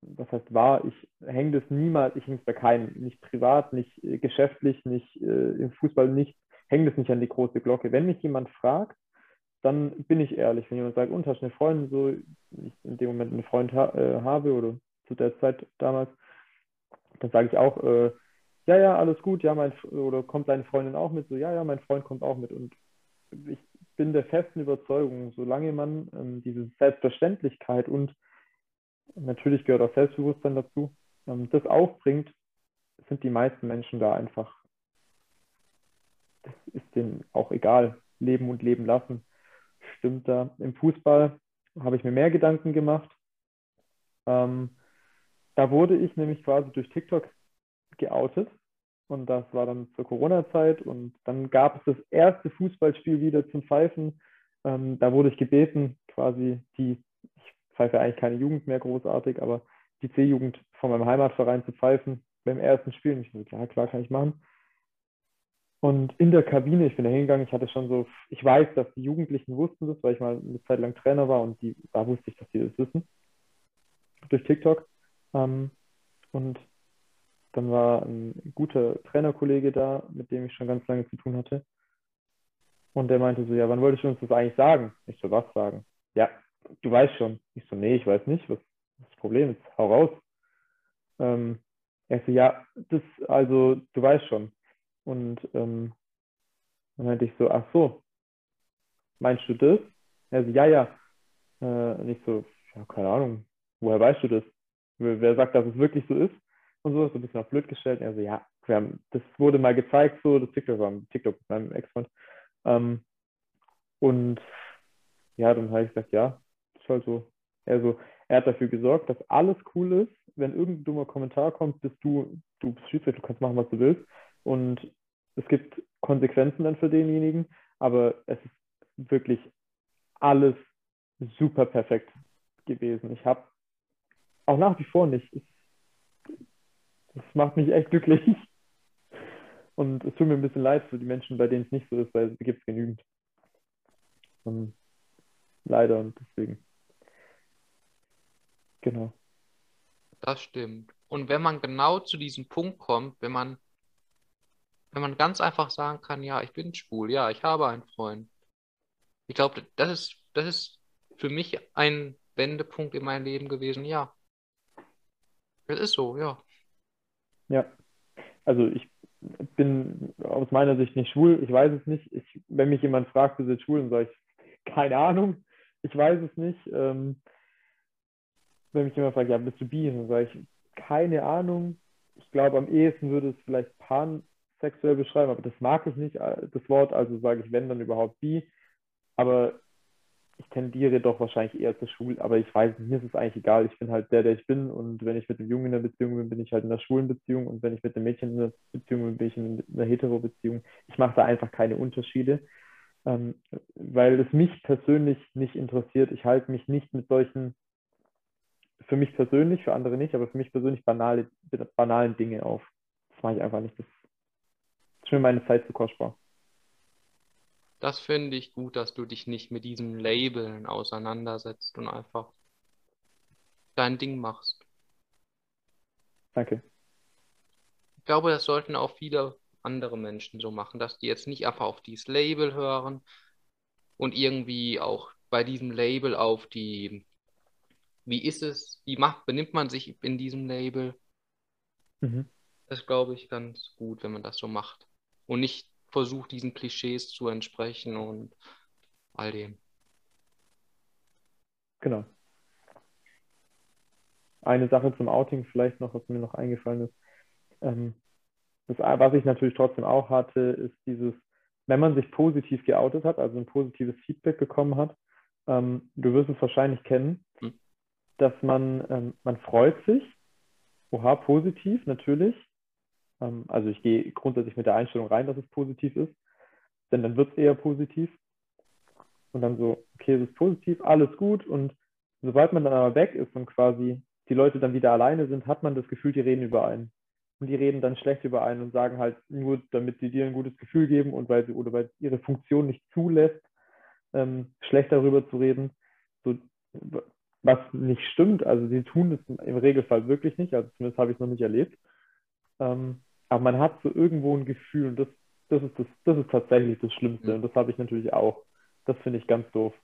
was heißt war, ich hänge das niemals, ich hänge es bei keinem, nicht privat, nicht äh, geschäftlich, nicht äh, im Fußball nicht, hänge das nicht an die große Glocke. Wenn mich jemand fragt, dann bin ich ehrlich. Wenn jemand sagt, und hast du eine Freundin, so ich in dem Moment einen Freund ha äh, habe oder zu der Zeit damals, dann sage ich auch, äh, ja, ja, alles gut, ja, mein, oder kommt deine Freundin auch mit? So, ja, ja, mein Freund kommt auch mit. Und ich bin der festen Überzeugung, solange man ähm, diese Selbstverständlichkeit und natürlich gehört auch Selbstbewusstsein dazu, ähm, das aufbringt, sind die meisten Menschen da einfach, das ist denen auch egal, leben und leben lassen. Stimmt da. Im Fußball habe ich mir mehr Gedanken gemacht. Ähm, da wurde ich nämlich quasi durch TikTok geoutet. Und das war dann zur Corona-Zeit. Und dann gab es das erste Fußballspiel wieder zum Pfeifen. Ähm, da wurde ich gebeten, quasi die, ich pfeife eigentlich keine Jugend mehr großartig, aber die C-Jugend von meinem Heimatverein zu pfeifen beim ersten Spiel. Und ich so, ja, klar, kann ich machen. Und in der Kabine, ich bin da hingegangen, ich hatte schon so, ich weiß, dass die Jugendlichen wussten das, weil ich mal eine Zeit lang Trainer war und die, da wusste ich, dass die das wissen. Durch TikTok. Ähm, und dann war ein guter Trainerkollege da, mit dem ich schon ganz lange zu tun hatte. Und der meinte so, ja, wann wolltest du uns das eigentlich sagen? Ich so, was sagen? Ja, du weißt schon. Ich so, nee, ich weiß nicht. Was, was das Problem ist? Hau raus. Ähm, er so, ja, das, also, du weißt schon. Und ähm, dann meinte ich so, ach so, meinst du das? Er so, ja, ja. Äh, und ich so, ja, keine Ahnung, woher weißt du das? Wer sagt, dass es wirklich so ist? und so, so ein bisschen auf blöd gestellt. Also ja, haben, das wurde mal gezeigt, so, das TikTok war TikTok mit meinem Ex-Freund. Ähm, und ja, dann habe ich gesagt, ja, ist halt so. Also, er hat dafür gesorgt, dass alles cool ist. Wenn irgendein dummer Kommentar kommt, bist du, du bist Schiedsrichter, du kannst machen, was du willst. Und es gibt Konsequenzen dann für denjenigen, aber es ist wirklich alles super perfekt gewesen. Ich habe auch nach wie vor nicht, das macht mich echt glücklich. (laughs) Und es tut mir ein bisschen leid für die Menschen, bei denen es nicht so ist, weil es gibt genügend. Und leider und deswegen. Genau. Das stimmt. Und wenn man genau zu diesem Punkt kommt, wenn man, wenn man ganz einfach sagen kann, ja, ich bin schwul, ja, ich habe einen Freund. Ich glaube, das ist, das ist für mich ein Wendepunkt in meinem Leben gewesen, ja. Das ist so, ja. Ja, also ich bin aus meiner Sicht nicht schwul, ich weiß es nicht. Ich, wenn mich jemand fragt, du bist schwul, dann sage ich, keine Ahnung, ich weiß es nicht. Ähm, wenn mich jemand fragt, ja, bist du bi, dann sage ich, keine Ahnung. Ich glaube, am ehesten würde es vielleicht pansexuell beschreiben, aber das mag ich nicht, äh, das Wort, also sage ich, wenn, dann überhaupt bi. Aber ich tendiere doch wahrscheinlich eher zur Schwul, aber ich weiß mir ist es eigentlich egal. Ich bin halt der, der ich bin und wenn ich mit einem Jungen in einer Beziehung bin, bin ich halt in einer schwulen Beziehung und wenn ich mit einem Mädchen in einer Beziehung bin, bin ich in einer hetero-Beziehung. Ich mache da einfach keine Unterschiede, ähm, weil es mich persönlich nicht interessiert. Ich halte mich nicht mit solchen, für mich persönlich, für andere nicht, aber für mich persönlich banale, banalen Dinge auf. Das mache ich einfach nicht. Das ist mir meine Zeit zu kostbar. Das finde ich gut, dass du dich nicht mit diesen Labeln auseinandersetzt und einfach dein Ding machst. Danke. Ich glaube, das sollten auch viele andere Menschen so machen, dass die jetzt nicht einfach auf dieses Label hören und irgendwie auch bei diesem Label auf die, wie ist es, wie macht, benimmt man sich in diesem Label. Mhm. Das glaube ich ganz gut, wenn man das so macht. Und nicht versucht, diesen Klischees zu entsprechen und all dem. Genau. Eine Sache zum Outing vielleicht noch, was mir noch eingefallen ist. Ähm, das, was ich natürlich trotzdem auch hatte, ist dieses, wenn man sich positiv geoutet hat, also ein positives Feedback bekommen hat, ähm, du wirst es wahrscheinlich kennen, hm. dass man, ähm, man freut sich, oha, positiv, natürlich. Ähm, also ich gehe grundsätzlich mit der Einstellung rein, dass es positiv ist, denn dann wird es eher positiv. Und dann so, okay, es ist positiv, alles gut. Und sobald man dann aber weg ist und quasi die Leute dann wieder alleine sind, hat man das Gefühl, die reden über einen. Und die reden dann schlecht über einen und sagen halt nur, damit sie dir ein gutes Gefühl geben und weil sie oder weil ihre Funktion nicht zulässt, ähm, schlecht darüber zu reden. So, was nicht stimmt. Also sie tun es im Regelfall wirklich nicht, also zumindest habe ich es noch nicht erlebt. Ähm, aber man hat so irgendwo ein Gefühl und das, das, ist, das, das ist tatsächlich das Schlimmste mhm. und das habe ich natürlich auch. Das finde ich ganz doof.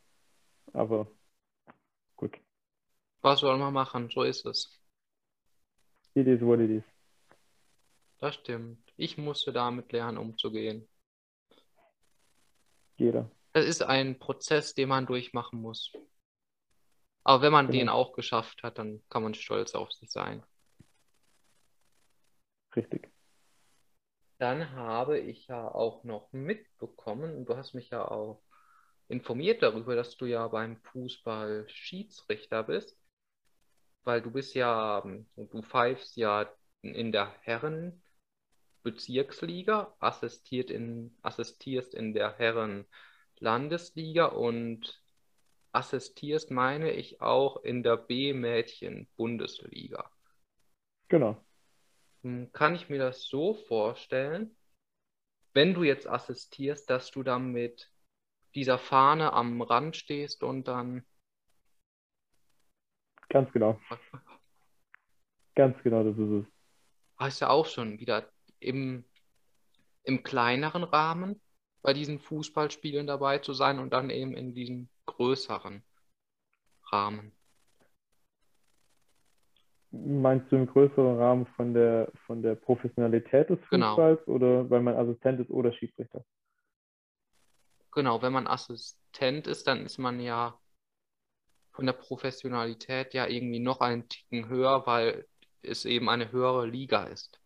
Aber gut. Was soll man machen? So ist es. It is what it is. Das stimmt. Ich musste damit lernen, umzugehen. Jeder. Es ist ein Prozess, den man durchmachen muss. Aber wenn man genau. den auch geschafft hat, dann kann man stolz auf sich sein. Richtig. Dann habe ich ja auch noch mitbekommen, du hast mich ja auch informiert darüber, dass du ja beim Fußball Schiedsrichter bist, weil du bist ja, du pfeifst ja in der Herren Bezirksliga, assistiert in, assistierst in der Herren Landesliga und assistierst, meine ich, auch in der B-Mädchen-Bundesliga. Genau. Kann ich mir das so vorstellen, wenn du jetzt assistierst, dass du dann mit dieser Fahne am Rand stehst und dann. Ganz genau. Ganz genau, das ist es. Heißt ja auch schon wieder im, im kleineren Rahmen bei diesen Fußballspielen dabei zu sein und dann eben in diesem größeren Rahmen. Meinst du im größeren Rahmen von der, von der Professionalität des genau. Fußballs genau. oder weil man Assistent ist oder Schiedsrichter? Genau, wenn man Assistent ist, dann ist man ja von der Professionalität ja irgendwie noch einen Ticken höher, weil es eben eine höhere Liga ist.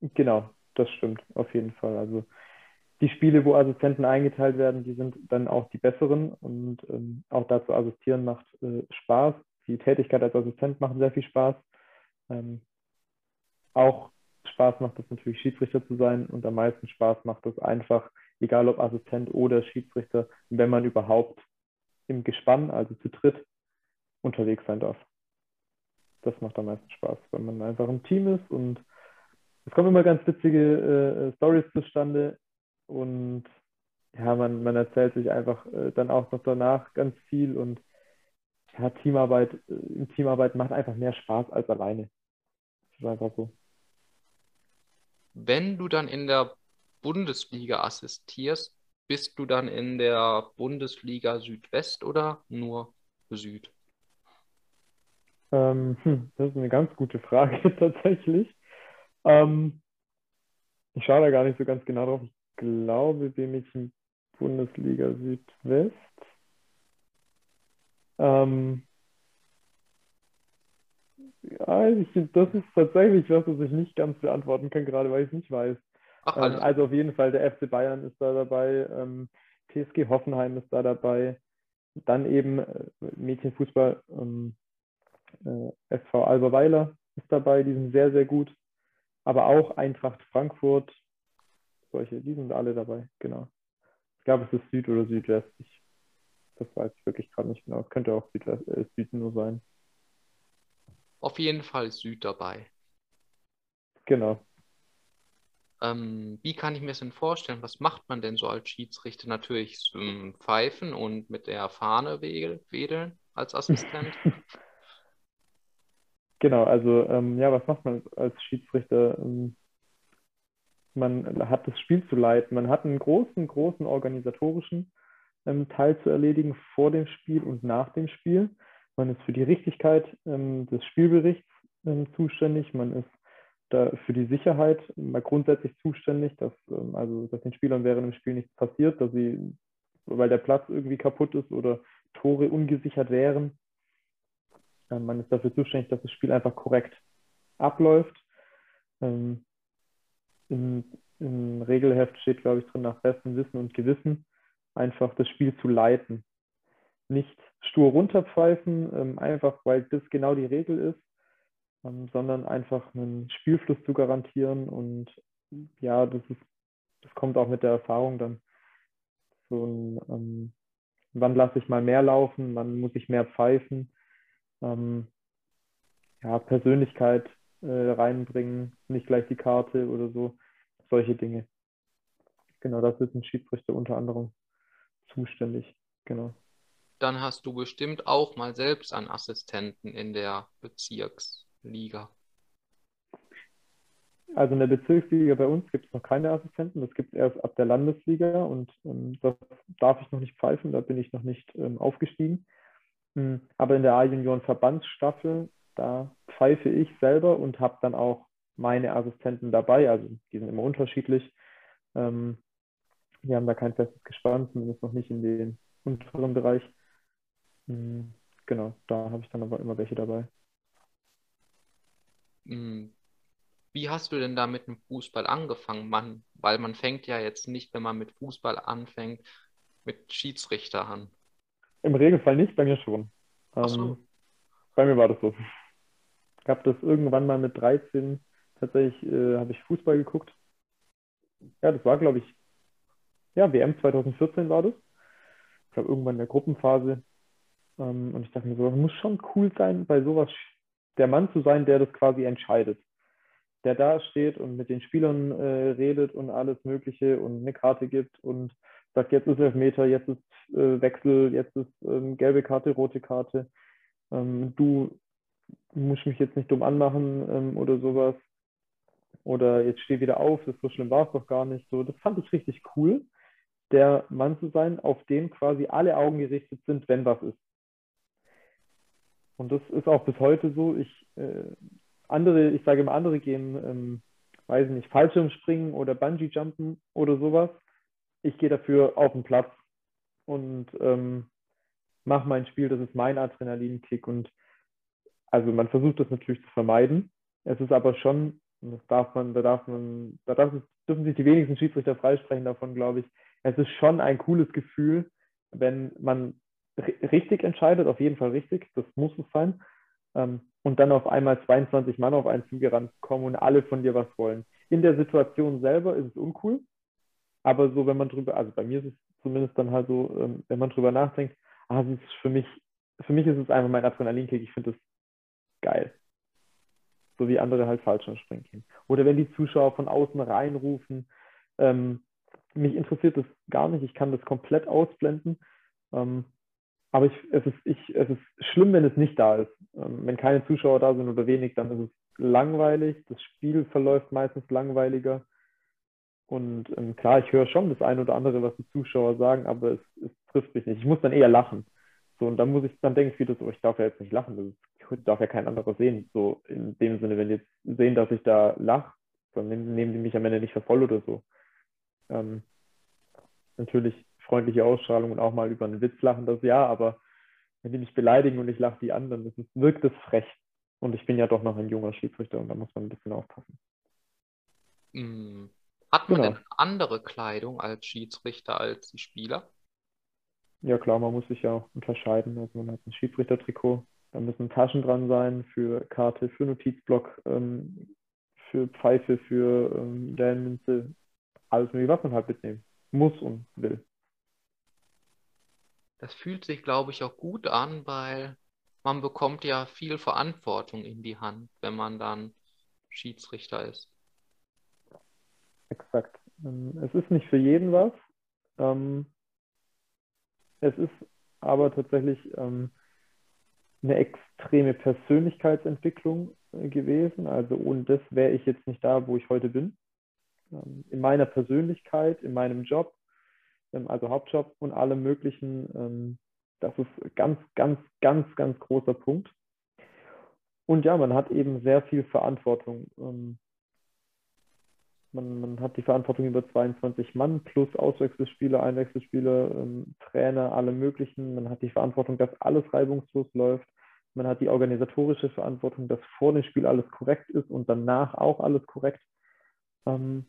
Genau, das stimmt, auf jeden Fall. Also die Spiele, wo Assistenten eingeteilt werden, die sind dann auch die besseren und ähm, auch dazu assistieren macht äh, Spaß. Die Tätigkeit als Assistent macht sehr viel Spaß. Ähm, auch Spaß macht es natürlich, Schiedsrichter zu sein und am meisten Spaß macht es einfach, egal ob Assistent oder Schiedsrichter, wenn man überhaupt im Gespann, also zu dritt, unterwegs sein darf. Das macht am meisten Spaß, wenn man einfach im Team ist und es kommen immer ganz witzige äh, Stories zustande und ja, man, man erzählt sich einfach äh, dann auch noch danach ganz viel und ja, Teamarbeit, äh, Teamarbeit macht einfach mehr Spaß als alleine. Das ist einfach so. Wenn du dann in der Bundesliga assistierst, bist du dann in der Bundesliga Südwest oder nur Süd? Ähm, hm, das ist eine ganz gute Frage (laughs) tatsächlich. Ähm, ich schaue da gar nicht so ganz genau drauf. Ich glaube, B-Mädchen Bundesliga Südwest. Ähm, ja, ich, das ist tatsächlich was, was ich nicht ganz beantworten kann, gerade weil ich es nicht weiß. Ach, ähm, also auf jeden Fall, der FC Bayern ist da dabei, ähm, TSG Hoffenheim ist da dabei, dann eben äh, Mädchenfußball, ähm, äh, SV Alba Weiler ist dabei, die sind sehr, sehr gut. Aber auch Eintracht Frankfurt, solche, die sind alle dabei, genau. Ich glaube, es ist Süd oder Südwest. Ich, das weiß ich wirklich gerade nicht genau. Könnte auch Südwest, äh, Süd nur sein. Auf jeden Fall Süd dabei. Genau. Ähm, wie kann ich mir das denn vorstellen? Was macht man denn so als Schiedsrichter? Natürlich ähm, pfeifen und mit der Fahne wedeln als Assistent. (laughs) genau, also ähm, ja, was macht man als Schiedsrichter? Ähm, man hat das Spiel zu leiten, man hat einen großen, großen organisatorischen ähm, Teil zu erledigen vor dem Spiel und nach dem Spiel. Man ist für die Richtigkeit ähm, des Spielberichts zuständig, man ist da für die Sicherheit mal grundsätzlich zuständig, dass ähm, also dass den Spielern während dem Spiel nichts passiert, dass sie, weil der Platz irgendwie kaputt ist oder Tore ungesichert wären. Ähm, man ist dafür zuständig, dass das Spiel einfach korrekt abläuft. Ähm, Im, Im Regelheft steht, glaube ich, drin, nach bestem Wissen und Gewissen einfach das Spiel zu leiten. nicht stur runterpfeifen, ähm, einfach weil das genau die Regel ist, ähm, sondern einfach einen Spielfluss zu garantieren. Und ja, das ist, das kommt auch mit der Erfahrung dann. So ein, ähm, wann lasse ich mal mehr laufen, wann muss ich mehr pfeifen. Ähm, ja, Persönlichkeit äh, reinbringen, nicht gleich die Karte oder so, solche Dinge. Genau, das ist ein Schiedsrichter unter anderem zuständig. Genau. Dann hast du bestimmt auch mal selbst einen Assistenten in der Bezirksliga. Also in der Bezirksliga bei uns gibt es noch keine Assistenten. Das gibt es erst ab der Landesliga und ähm, das darf ich noch nicht pfeifen, da bin ich noch nicht ähm, aufgestiegen. Mhm. Aber in der A-Junioren-Verbandsstaffel, da pfeife ich selber und habe dann auch meine Assistenten dabei. Also die sind immer unterschiedlich. Ähm, wir haben da kein festes Gespann, zumindest noch nicht in den unteren Bereich. Mhm. Genau, da habe ich dann aber immer welche dabei. Mhm. Wie hast du denn da mit dem Fußball angefangen? Man, weil man fängt ja jetzt nicht, wenn man mit Fußball anfängt, mit Schiedsrichter an. Im Regelfall nicht, bei mir schon. Ach so. Ähm, bei mir war das so. Ich habe das irgendwann mal mit 13 tatsächlich, äh, habe ich Fußball geguckt. Ja, das war, glaube ich, ja, WM 2014 war das. Ich glaube, irgendwann in der Gruppenphase. Ähm, und ich dachte mir so, muss schon cool sein, bei sowas der Mann zu sein, der das quasi entscheidet. Der da steht und mit den Spielern äh, redet und alles Mögliche und eine Karte gibt und sagt, jetzt ist Elfmeter, jetzt ist äh, Wechsel, jetzt ist ähm, gelbe Karte, rote Karte. Ähm, du musst mich jetzt nicht dumm anmachen ähm, oder sowas. Oder jetzt steh wieder auf, das so schlimm war es doch gar nicht. So, das fand ich richtig cool der Mann zu sein, auf den quasi alle Augen gerichtet sind, wenn was ist. Und das ist auch bis heute so. Ich, äh, andere, ich sage immer, andere gehen, ähm, weiß nicht, Fallschirmspringen oder Bungee-Jumpen oder sowas. Ich gehe dafür auf den Platz und ähm, mache mein Spiel. Das ist mein Adrenalinkick. Und also man versucht das natürlich zu vermeiden. Es ist aber schon, das darf man, da darf man, da darf, dürfen sich die wenigsten Schiedsrichter freisprechen davon, glaube ich, es ist schon ein cooles Gefühl, wenn man richtig entscheidet, auf jeden Fall richtig, das muss es sein. Ähm, und dann auf einmal 22 Mann auf einen zugerannt kommen und alle von dir was wollen. In der Situation selber ist es uncool, aber so, wenn man drüber, also bei mir ist es zumindest dann halt so, ähm, wenn man drüber nachdenkt, ah, es ist für mich, für mich ist es einfach mein Adrenalinkick, ich finde es geil. So wie andere halt falsch springen können. Oder wenn die Zuschauer von außen reinrufen, ähm, mich interessiert das gar nicht. Ich kann das komplett ausblenden. Ähm, aber ich, es, ist, ich, es ist schlimm, wenn es nicht da ist. Ähm, wenn keine Zuschauer da sind oder wenig, dann ist es langweilig. Das Spiel verläuft meistens langweiliger. Und ähm, klar, ich höre schon das eine oder andere, was die Zuschauer sagen, aber es, es, trifft mich nicht. Ich muss dann eher lachen. So, und dann muss ich, dann denke ich wieder so, ich darf ja jetzt nicht lachen. Ich darf ja kein anderer sehen. So, in dem Sinne, wenn die jetzt sehen, dass ich da lache, dann nehmen, nehmen die mich am Ende nicht für voll oder so ähm, natürlich freundliche Ausstrahlung und auch mal über einen Witz lachen, das ja, aber wenn die mich beleidigen und ich lache die an, dann ist wirkt es frech. Und ich bin ja doch noch ein junger Schiedsrichter und da muss man ein bisschen aufpassen. Hm. Hat man genau. denn andere Kleidung als Schiedsrichter als die Spieler? Ja klar, man muss sich ja unterscheiden. Also man hat ein Schiedsrichtertrikot, da müssen Taschen dran sein für Karte, für Notizblock, ähm, für Pfeife, für ähm, Münze, alles mögliche, was man halt mitnehmen muss und will. Das fühlt sich, glaube ich, auch gut an, weil man bekommt ja viel Verantwortung in die Hand, wenn man dann Schiedsrichter ist. Exakt. Ähm, es ist nicht für jeden was. Ähm, es ist aber tatsächlich ähm, eine extreme Persönlichkeitsentwicklung gewesen. Also ohne das wäre ich jetzt nicht da, wo ich heute bin. Ähm, in meiner Persönlichkeit, in meinem Job, ähm, also Hauptjob und allem Möglichen. Ähm, das ist ganz, ganz, ganz, ganz großer Punkt. Und ja, man hat eben sehr viel Verantwortung. Man, man, hat die Verantwortung über 22 Mann plus Auswechselspieler, Einwechselspieler, Trainer, alle möglichen. Man hat die Verantwortung, dass alles reibungslos läuft. Man hat die organisatorische Verantwortung, dass vor dem Spiel alles korrekt ist und danach auch alles korrekt. Ähm,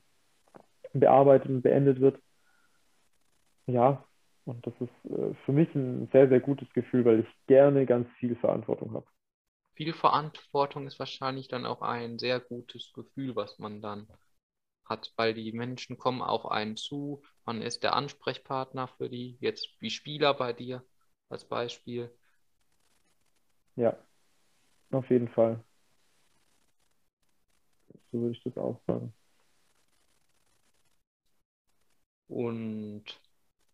bearbeitet und beendet wird. Ja, Und das ist äh, für mich ein sehr, sehr gutes Gefühl, weil ich gerne ganz viel Verantwortung habe. Viel Verantwortung ist wahrscheinlich dann auch ein sehr gutes Gefühl, was man dann hat, weil die Menschen kommen auf einen zu, man ist der Ansprechpartner für die, jetzt wie Spieler bei dir als Beispiel. Ja, auf jeden Fall. So würde ich das auch sagen. Und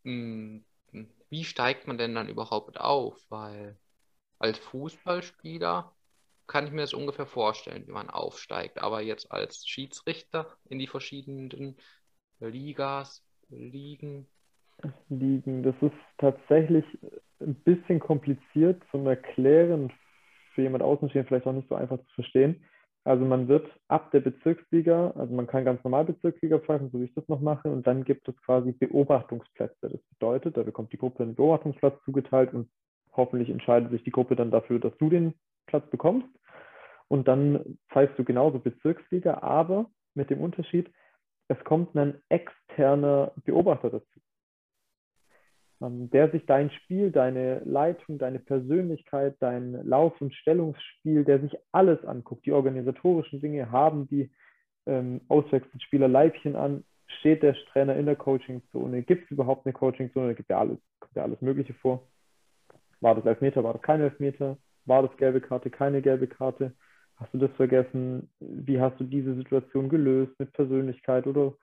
mh, hm, wie steigt man denn dann überhaupt auf? Weil als Fußballspieler kann ich mir das ungefähr vorstellen, wie man aufsteigt. Aber jetzt als Schiedsrichter in die verschiedenen Ligas, Ligen. Ligen, das ist tatsächlich ein bisschen kompliziert zum Erklären, für jemand Außenstehend vielleicht auch nicht so einfach zu verstehen. Also man wird ab der Bezirksliga, also man kann ganz normal Bezirksliga pfeifen, so wie ich das noch mache, und dann gibt es quasi Beobachtungsplätze. Das bedeutet, da bekommt die Gruppe einen Beobachtungsplatz zugeteilt und hoffentlich entscheidet sich die Gruppe dann dafür, dass du den Platz bekommst. Und dann pfeifst du genauso Bezirksliga, aber mit dem Unterschied, es kommt ein externer Beobachter dazu der sich dein Spiel, deine Leitung, deine Persönlichkeit, dein Lauf- und Stellungsspiel, der sich alles anguckt, die organisatorischen Dinge, haben die ähm, Auswechselspieler Leibchen an, steht der Trainer in der Coachingzone, gibt es überhaupt eine Coachingzone, da gibt ja alles, kommt ja alles Mögliche vor. War das Elfmeter, war das kein Elfmeter? War das gelbe Karte, keine gelbe Karte? Hast du das vergessen? Wie hast du diese Situation gelöst mit Persönlichkeit oder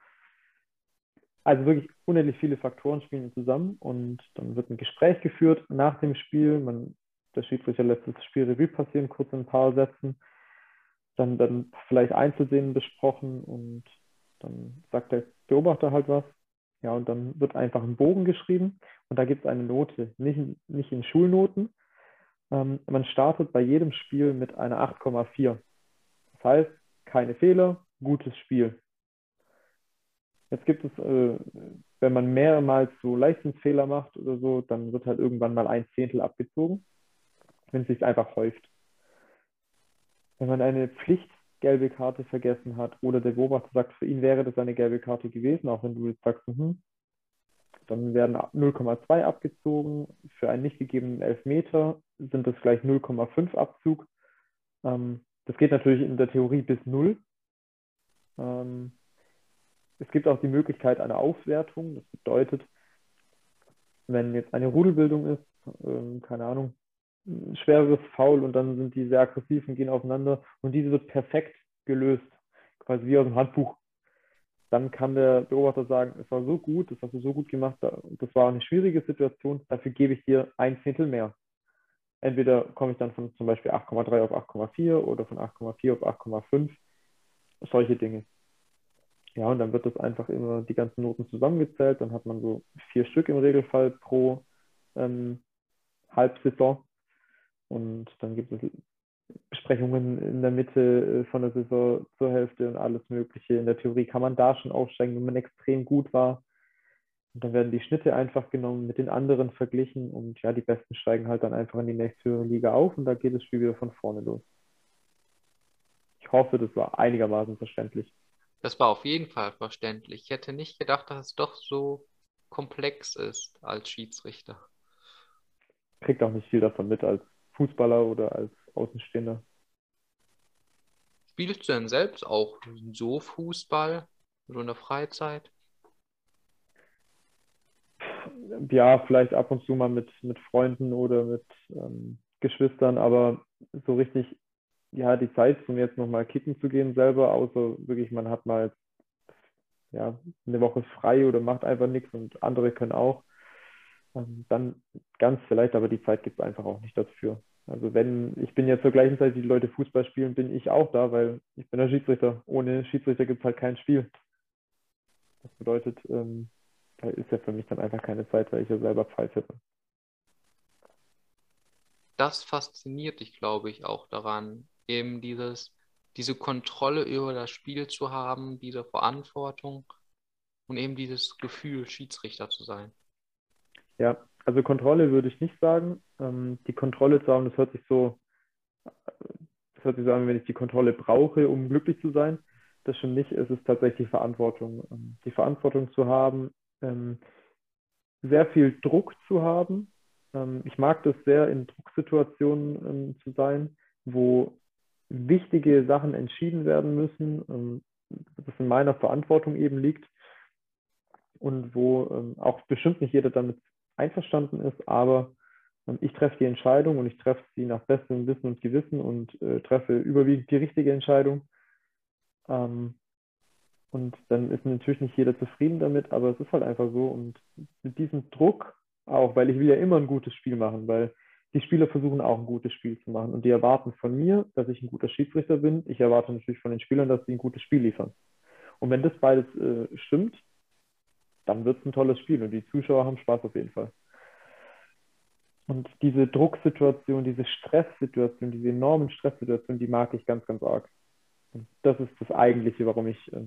also wirklich unendlich viele Faktoren spielen zusammen und dann wird ein Gespräch geführt nach dem Spiel. Man, der Schiedsrichter lässt das Spiel Revue passieren, kurz in ein paar Sätzen. Dann, dann vielleicht Einzelszenen besprochen und dann sagt der Beobachter halt was. Ja, und dann wird einfach ein Bogen geschrieben und da gibt es eine Note, nicht, nicht in Schulnoten. Ähm, man startet bei jedem Spiel mit einer 8,4. Das heißt, keine Fehler, gutes Spiel. Jetzt gibt es, äh, wenn man mehrmals so Leistungsfehler macht oder so, dann wird halt irgendwann mal ein Zehntel abgezogen, wenn es sich einfach häuft. Wenn man eine Pflichtgelbe Karte vergessen hat oder der Beobachter sagt, für ihn wäre das eine gelbe Karte gewesen, auch wenn du jetzt sagst, hm, dann werden 0,2 abgezogen. Für einen nicht gegebenen Elfmeter sind das gleich 0,5 Abzug. Ähm, das geht natürlich in der Theorie bis 0. Ähm, es gibt auch die Möglichkeit einer Aufwertung. Das bedeutet, wenn jetzt eine Rudelbildung ist, ähm, keine Ahnung, ein schwereres Foul und dann sind die sehr aggressiv und gehen aufeinander und diese wird perfekt gelöst, quasi wie aus dem Handbuch. Dann kann der Beobachter sagen, es war so gut, das hast du so gut gemacht, das war eine schwierige Situation, dafür gebe ich dir ein Zehntel mehr. Entweder komme ich dann von zum Beispiel 8,3 auf 8,4 oder von 8,4 auf 8,5, solche Dinge. Ja, und dann wird das einfach immer die ganzen Noten zusammengezählt. Dann hat man so vier Stück im Regelfall pro ähm, Halbsaison. Und dann gibt es Besprechungen in der Mitte äh, von der Saison zur Hälfte und alles Mögliche. In der Theorie kann man da schon aufsteigen, wenn man extrem gut war. Und dann werden die Schnitte einfach genommen, mit den anderen verglichen und ja, die Besten steigen halt dann einfach in die nächste Liga auf und da geht das Spiel wieder von vorne los. Ich hoffe, das war einigermaßen verständlich. Das war auf jeden Fall verständlich. Ich hätte nicht gedacht, dass es doch so komplex ist als Schiedsrichter. Kriegt auch nicht viel davon mit als Fußballer oder als Außenstehender. Spielst du denn selbst auch so Fußball, so in der Freizeit? Ja, vielleicht ab und zu mal mit, mit Freunden oder mit ähm, Geschwistern, aber so richtig ja, die Zeit, um jetzt nochmal kicken zu gehen selber, außer wirklich, man hat mal ja, eine Woche frei oder macht einfach nichts und andere können auch. Ähm, dann ganz vielleicht, aber die Zeit gibt es einfach auch nicht dafür. Also wenn, ich bin ja zur gleichen Zeit, wie die Leute Fußball spielen, bin ich auch da, weil ich bin der Schiedsrichter. Ohne Schiedsrichter gibt es halt kein Spiel. Das bedeutet, ähm, da ist ja für mich dann einfach keine Zeit, weil ich ja selber pfeife. Das fasziniert dich, glaube ich, auch daran, eben dieses, diese Kontrolle über das Spiel zu haben, diese Verantwortung und eben dieses Gefühl, Schiedsrichter zu sein. Ja, also Kontrolle würde ich nicht sagen. Ähm, die Kontrolle zu haben, das hört sich so, das hört sich so an, wenn ich die Kontrolle brauche, um glücklich zu sein. Das schon nicht, es ist tatsächlich Verantwortung. Ähm, die Verantwortung zu haben, ähm, sehr viel Druck zu haben. Ähm, ich mag das sehr, in Drucksituationen ähm, zu sein, wo wichtige Sachen entschieden werden müssen, ähm, das in meiner Verantwortung eben liegt und wo ähm, auch bestimmt nicht jeder damit einverstanden ist, aber ähm, ich treffe die Entscheidung und ich treffe sie nach bestem Wissen und Gewissen und äh, treffe überwiegend die richtige Entscheidung. Und dann ist natürlich nicht jeder zufrieden damit, aber es ist halt einfach so. Und mit diesem Druck auch, weil ich will ja immer ein gutes Spiel machen, weil die Spieler versuchen auch ein gutes Spiel zu machen. Und die erwarten von mir, dass ich ein guter Schiedsrichter bin. Ich erwarte natürlich von den Spielern, dass sie ein gutes Spiel liefern. Und wenn das beides äh, stimmt, dann wird es ein tolles Spiel und die Zuschauer haben Spaß auf jeden Fall. Und diese Drucksituation, diese Stresssituation, diese enormen Stresssituationen, die mag ich ganz, ganz arg. Und das ist das Eigentliche, warum ich äh,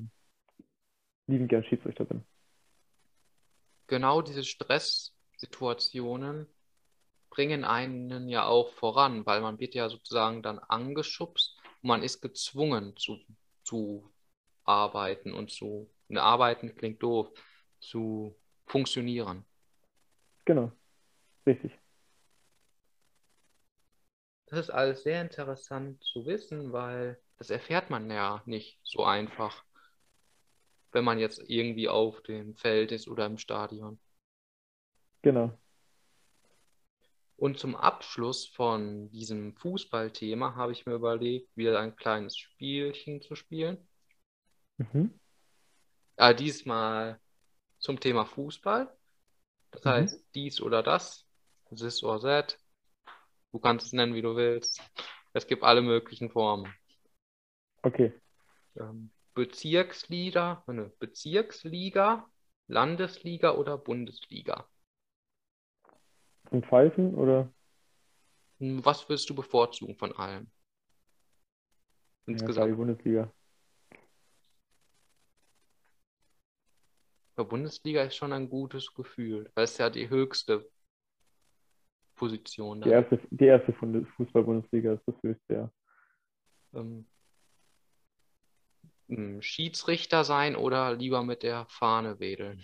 liebend gern Schiedsrichter bin. Genau diese Stresssituationen bringen einen ja auch voran, weil man wird ja sozusagen dann angeschubst und man ist gezwungen zu, zu arbeiten und zu, ne, arbeiten klingt doof, zu funktionieren. Genau, richtig. Das ist alles sehr interessant zu wissen, weil das erfährt man ja nicht so einfach, wenn man jetzt irgendwie auf dem Feld ist oder im Stadion. Genau. Und zum Abschluss von diesem Fußballthema habe ich mir überlegt, wieder ein kleines Spielchen zu spielen. Mhm. Äh, diesmal zum Thema Fußball. Das mhm. heißt, dies oder das, this or that. Du kannst es nennen, wie du willst. Es gibt alle möglichen Formen. Okay. Ähm, Bezirksliga, ne, Bezirksliga, Landesliga oder Bundesliga? Und Pfeifen oder? Hm, was willst du bevorzugen von allem? Insgesamt. Ja, die Bundesliga. Der Bundesliga ist schon ein gutes Gefühl, weil es ja die höchste Position ist. Die erste, die erste Fußball-Bundesliga ist das höchste, ja. Ähm, hm, Schiedsrichter sein oder lieber mit der Fahne wedeln?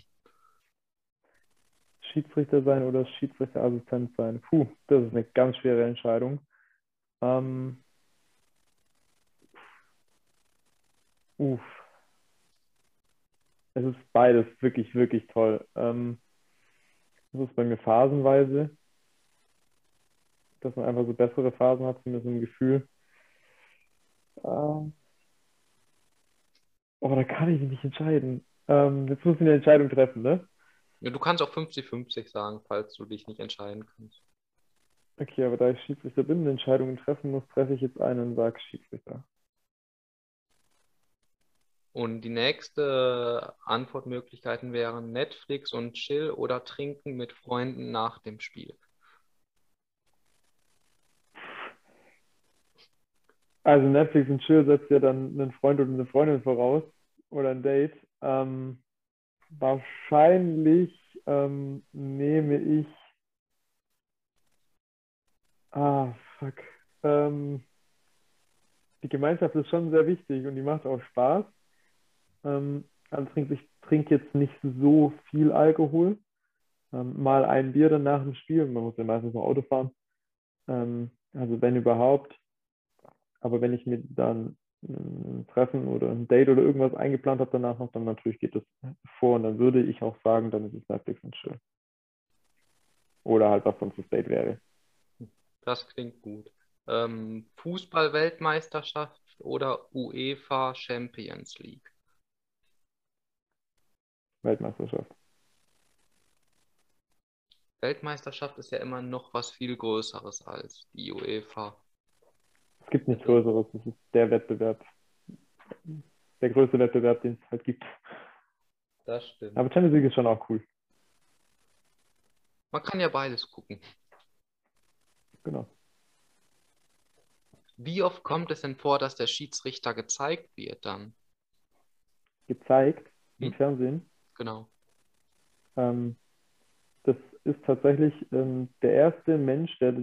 Schiedsrichter sein oder Schiedsrichterassistent sein? Puh, das ist eine ganz schwere Entscheidung. Ähm, uff. Es ist beides wirklich, wirklich toll. Ähm, das ist bei mir phasenweise, dass man einfach so bessere Phasen hat, zumindest ein Gefühl. Ähm, oh, da kann ich mich nicht entscheiden. Ähm, jetzt muss ich eine Entscheidung treffen, ne? Ja, du kannst auch 50-50 sagen, falls du dich nicht entscheiden kannst. Okay, aber da ich Schiedsrichter bin und Entscheidungen treffen muss, treffe ich jetzt einen und sage Schiedsrichter. Und die nächste Antwortmöglichkeiten wären Netflix und Chill oder Trinken mit Freunden nach dem Spiel. Also Netflix und Chill setzt ja dann einen Freund oder eine Freundin voraus oder ein Date. Ähm, Wahrscheinlich ähm, nehme ich. Ah, fuck. Ähm, die Gemeinschaft ist schon sehr wichtig und die macht auch Spaß. Ähm, also trinke ich trinke jetzt nicht so viel Alkohol. Ähm, mal ein Bier dann nach dem Spiel. Man muss ja meistens noch Auto fahren. Ähm, also wenn überhaupt. Aber wenn ich mir dann ein Treffen oder ein Date oder irgendwas eingeplant habe danach noch, dann natürlich geht das vor und dann würde ich auch sagen, dann ist es Netflix und Chill. Oder halt, was sonst das Date wäre. Das klingt gut. Ähm, Fußball-Weltmeisterschaft oder UEFA Champions League? Weltmeisterschaft. Weltmeisterschaft ist ja immer noch was viel Größeres als die UEFA. Es gibt nichts Größeres. Das ist der Wettbewerb. Der größte Wettbewerb, den es halt gibt. Das stimmt. Aber Champions League ist schon auch cool. Man kann ja beides gucken. Genau. Wie oft kommt es denn vor, dass der Schiedsrichter gezeigt wird dann? Gezeigt? Hm? Im Fernsehen? Genau. Ähm, das ist tatsächlich ähm, der erste Mensch, der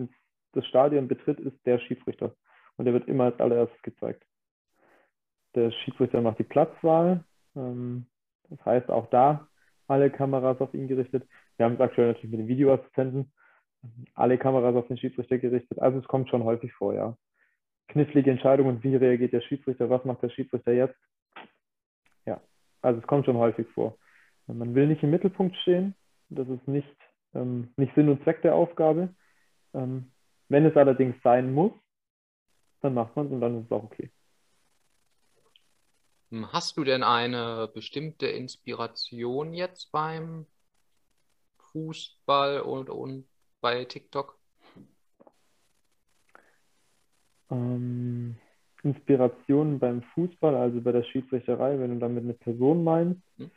das Stadion betritt, ist der Schiedsrichter und der wird immer als allererstes gezeigt. Der Schiedsrichter macht die Platzwahl, ähm, das heißt auch da alle Kameras auf ihn gerichtet. wir haben es aktuell natürlich mit den Videoassistenten, alle Kameras auf den Schiedsrichter gerichtet. Also es kommt schon häufig vor, ja. Knifflige Entscheidungen, wie reagiert der Schiedsrichter, was macht der Schiedsrichter jetzt? Ja, also es kommt schon häufig vor. Man will nicht im Mittelpunkt stehen, das ist nicht, ähm, nicht Sinn und Zweck der Aufgabe. Ähm, wenn es allerdings sein muss, dann macht man es und dann ist es auch okay. Hm, hast du denn eine bestimmte Inspiration jetzt beim Fußball und, und bei TikTok? Ähm, Inspiration beim Fußball, also bei der Schiedsrichterei, wenn du damit eine Person meinst. Hm.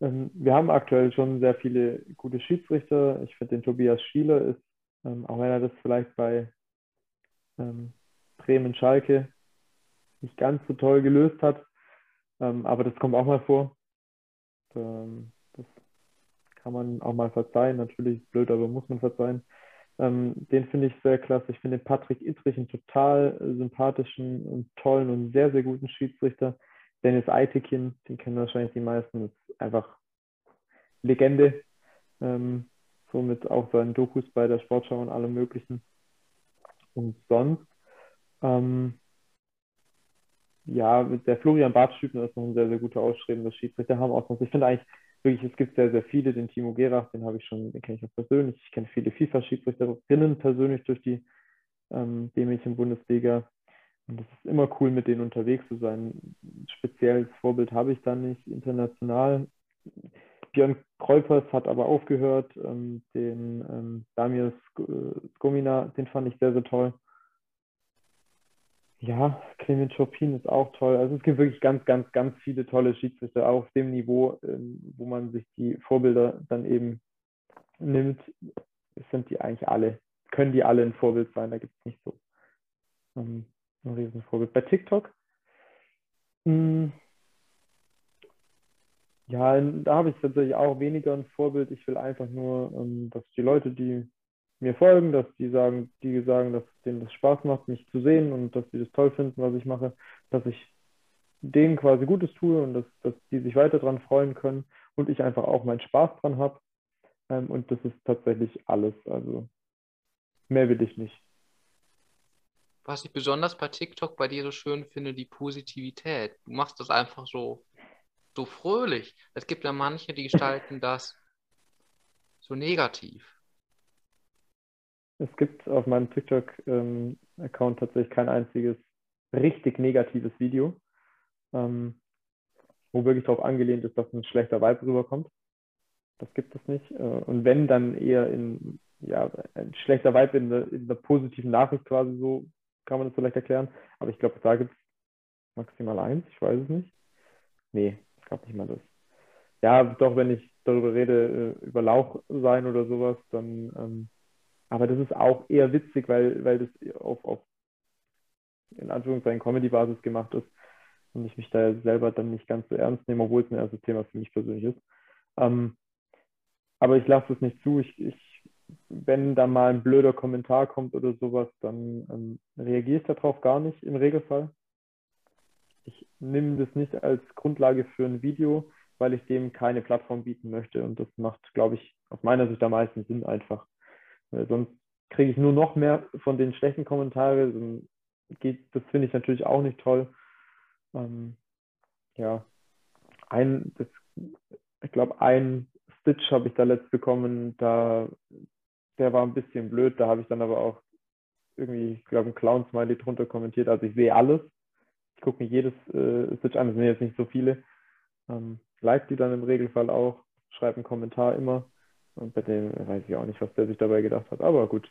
Ähm, wir haben aktuell schon sehr viele gute Schiedsrichter. Ich finde den Tobias Schieler ist, ähm, auch wenn er das vielleicht bei ähm, Bremen Schalke nicht ganz so toll gelöst hat, ähm, aber das kommt auch mal vor. Ähm, das kann man auch mal verzeihen. Natürlich blöd, aber muss man verzeihen. Ähm, den finde ich sehr klasse. Ich finde Patrick Ittrich einen total sympathischen und tollen und sehr, sehr guten Schiedsrichter. Dennis Eitekin, den kennen wahrscheinlich die meisten, ist einfach Legende. Ähm, somit auch seinen Dokus bei der Sportschau und allem Möglichen. Und sonst, ähm, ja, der Florian Bartstübner ist noch ein sehr, sehr guter ausstrebender Schiedsrichter. Haben auch sonst, ich finde eigentlich wirklich, es gibt sehr, sehr viele. Den Timo Gerach, den habe ich schon, den kenne ich auch persönlich. Ich kenne viele FIFA-Schiedsrichterinnen persönlich durch die ähm, B-Mädchen-Bundesliga. Und es ist immer cool, mit denen unterwegs zu sein. Ein spezielles Vorbild habe ich da nicht international. Björn Kreupers hat aber aufgehört. Ähm, den ähm, Damir Skomina, den fand ich sehr, sehr toll. Ja, Clement Chopin ist auch toll. Also es gibt wirklich ganz, ganz, ganz viele tolle Schiedsrichter auf dem Niveau, ähm, wo man sich die Vorbilder dann eben nimmt. Sind die eigentlich alle, können die alle ein Vorbild sein? Da gibt es nicht so ähm, ein Riesenvorbild. Bei TikTok, hm, ja, da habe ich tatsächlich auch weniger ein Vorbild. Ich will einfach nur, ähm, dass die Leute, die mir folgen, dass die sagen, die sagen, dass denen das Spaß macht, mich zu sehen und dass sie das toll finden, was ich mache, dass ich denen quasi Gutes tue und dass, dass die sich weiter dran freuen können und ich einfach auch meinen Spaß dran habe. Ähm, und das ist tatsächlich alles. Also mehr will ich nicht. Was ich besonders bei TikTok bei dir so schön finde, die Positivität. Du machst das einfach so, so fröhlich. Es gibt ja manche, die gestalten das so negativ. Es gibt auf meinem TikTok-Account tatsächlich kein einziges richtig negatives Video, ähm, wo wirklich darauf angelehnt ist, dass ein schlechter Vibe rüberkommt. Das gibt es nicht. Äh, und wenn, dann eher in, ja, ein schlechter Vibe in der, in der positiven Nachricht quasi so, kann man das vielleicht erklären. Aber ich glaube, da gibt es maximal eins, ich weiß es nicht. Nee, ich glaube nicht mal das. Ja, doch, wenn ich darüber rede, äh, über Lauch sein oder sowas, dann ähm, aber das ist auch eher witzig, weil, weil das auf, auf in Anführungszeichen Comedy-Basis gemacht ist und ich mich da selber dann nicht ganz so ernst nehme, obwohl es ein erstes Thema für mich persönlich ist. Ähm, aber ich lasse es nicht zu. Ich, ich, wenn da mal ein blöder Kommentar kommt oder sowas, dann ähm, reagiere ich darauf gar nicht im Regelfall. Ich nehme das nicht als Grundlage für ein Video, weil ich dem keine Plattform bieten möchte. Und das macht, glaube ich, aus meiner Sicht am meisten Sinn einfach. Weil sonst kriege ich nur noch mehr von den schlechten Kommentaren. Geht, das finde ich natürlich auch nicht toll. Ähm, ja, ein, das, ich glaube, ein Stitch habe ich da letzt bekommen, da, der war ein bisschen blöd, da habe ich dann aber auch irgendwie, ich glaube, ein Clown-Smiley drunter kommentiert. Also ich sehe alles. Ich gucke mir jedes äh, Stitch an, das sind jetzt nicht so viele. Ähm, like die dann im Regelfall auch, schreibe einen Kommentar immer. Und bei dem weiß ich auch nicht, was der sich dabei gedacht hat, aber gut.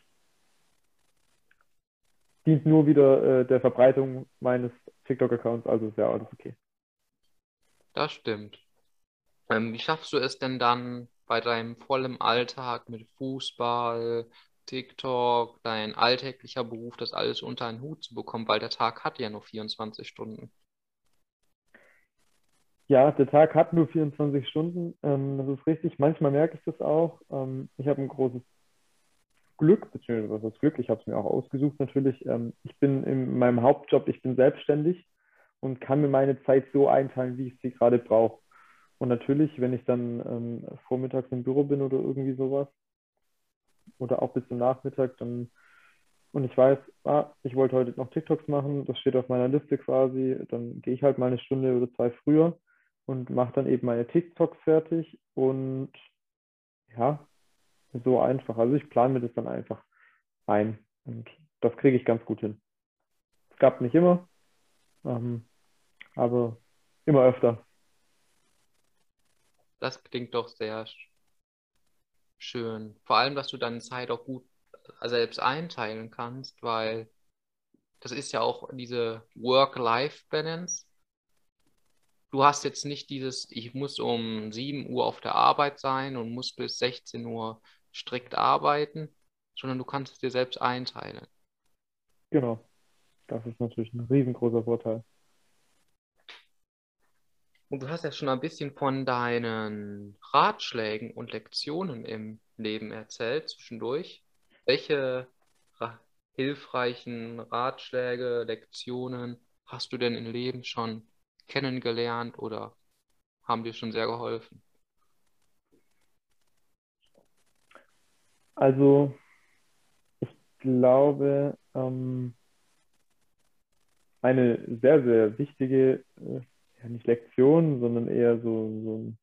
Dient nur wieder äh, der Verbreitung meines TikTok-Accounts, also ist ja alles okay. Das stimmt. Ähm, wie schaffst du es denn dann bei deinem vollen Alltag mit Fußball, TikTok, dein alltäglicher Beruf, das alles unter einen Hut zu bekommen, weil der Tag hat ja nur 24 Stunden? Ja, der Tag hat nur 24 Stunden. Ähm, das ist richtig. Manchmal merke ich das auch. Ähm, ich habe ein großes Glück, beziehungsweise ist Glück? Ich habe es mir auch ausgesucht natürlich. Ähm, ich bin in meinem Hauptjob, ich bin selbstständig und kann mir meine Zeit so einteilen, wie ich sie gerade brauche. Und natürlich, wenn ich dann ähm, vormittags im Büro bin oder irgendwie sowas, oder auch bis zum Nachmittag, dann und ich weiß, ah, ich wollte heute noch TikToks machen, das steht auf meiner Liste quasi, dann gehe ich halt mal eine Stunde oder zwei früher und mache dann eben meine TikToks fertig und ja, so einfach. Also ich plane mir das dann einfach ein und das kriege ich ganz gut hin. Es gab nicht immer, ähm, aber immer öfter. Das klingt doch sehr schön. Vor allem, dass du deine Zeit auch gut selbst einteilen kannst, weil das ist ja auch diese Work-Life-Balance. Du hast jetzt nicht dieses, ich muss um 7 Uhr auf der Arbeit sein und muss bis 16 Uhr strikt arbeiten, sondern du kannst es dir selbst einteilen. Genau. Das ist natürlich ein riesengroßer Vorteil. Und du hast ja schon ein bisschen von deinen Ratschlägen und Lektionen im Leben erzählt zwischendurch. Welche ra hilfreichen Ratschläge, Lektionen hast du denn im Leben schon kennengelernt oder haben dir schon sehr geholfen? Also, ich glaube, ähm, eine sehr, sehr wichtige, äh, ja nicht Lektion, sondern eher so, so ein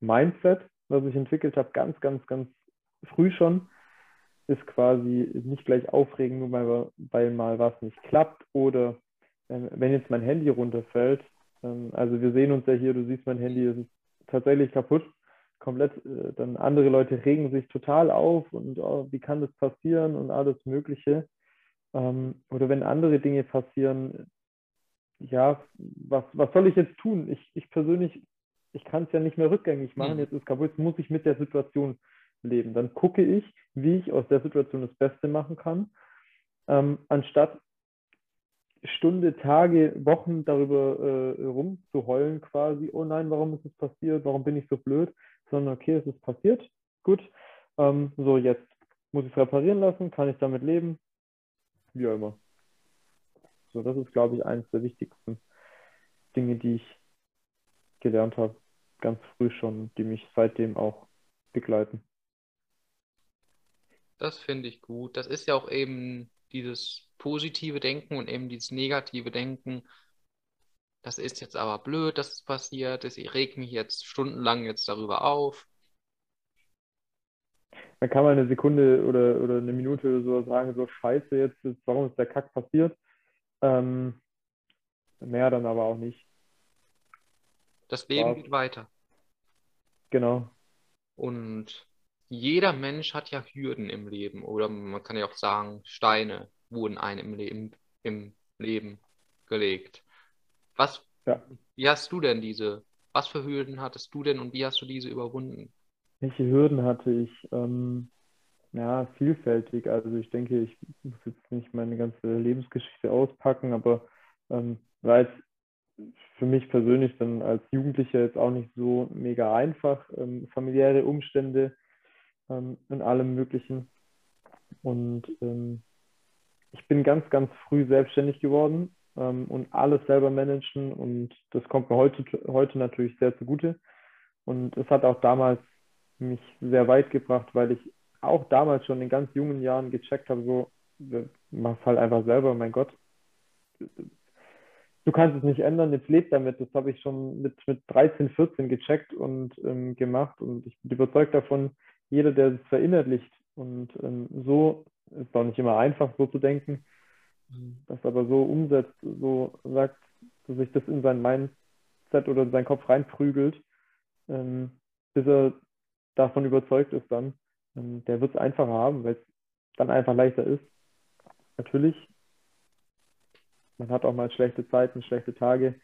Mindset, was ich entwickelt habe, ganz, ganz, ganz früh schon, ist quasi nicht gleich aufregen, nur weil, weil mal was nicht klappt oder äh, wenn jetzt mein Handy runterfällt. Ähm, also wir sehen uns ja hier, du siehst mein Handy, es ist tatsächlich kaputt komplett, äh, dann andere Leute regen sich total auf und oh, wie kann das passieren und alles Mögliche. Ähm, oder wenn andere Dinge passieren, ja, was, was soll ich jetzt tun? Ich, ich persönlich, ich kann es ja nicht mehr rückgängig machen, mhm. jetzt ist kaputt, jetzt muss ich mit der Situation leben. Dann gucke ich, wie ich aus der Situation das Beste machen kann, ähm, anstatt Stunde, Tage, Wochen darüber äh, rumzuheulen quasi, oh nein, warum ist es passiert, warum bin ich so blöd, sondern okay, es ist passiert, gut, ähm, so jetzt muss ich es reparieren lassen, kann ich damit leben, wie auch immer. So, das ist, glaube ich, eines der wichtigsten Dinge, die ich gelernt habe, ganz früh schon, die mich seitdem auch begleiten. Das finde ich gut. Das ist ja auch eben dieses positive Denken und eben dieses negative Denken. Das ist jetzt aber blöd, dass es passiert. Ich reg mich jetzt stundenlang jetzt darüber auf. Man kann mal eine Sekunde oder, oder eine Minute oder so sagen, so scheiße jetzt, warum ist der Kack passiert? Ähm, mehr dann aber auch nicht. Das Leben ja. geht weiter. Genau. Und jeder Mensch hat ja Hürden im Leben oder man kann ja auch sagen, Steine wurden einem im Leben, im Leben gelegt. Was, ja. wie hast du denn diese, was für Hürden hattest du denn und wie hast du diese überwunden? Welche Hürden hatte ich? Ähm, ja, vielfältig. Also ich denke, ich muss jetzt nicht meine ganze Lebensgeschichte auspacken, aber ähm, war jetzt für mich persönlich dann als Jugendlicher jetzt auch nicht so mega einfach. Ähm, familiäre Umstände ähm, in allem Möglichen. Und ähm, ich bin ganz, ganz früh selbstständig geworden ähm, und alles selber managen und das kommt mir heute, heute natürlich sehr zugute. Und es hat auch damals mich sehr weit gebracht, weil ich auch damals schon in ganz jungen Jahren gecheckt habe, so, mach es halt einfach selber, mein Gott. Du kannst es nicht ändern, jetzt lebt damit. Das habe ich schon mit, mit 13, 14 gecheckt und ähm, gemacht. Und ich bin überzeugt davon, jeder, der es verinnerlicht und ähm, so, ist auch nicht immer einfach, so zu denken, das aber so umsetzt, so sagt, dass sich das in sein Mindset oder in seinen Kopf reinprügelt, ähm, bis er davon überzeugt ist dann, ähm, der wird es einfacher haben, weil es dann einfach leichter ist. Natürlich, man hat auch mal schlechte Zeiten, schlechte Tage,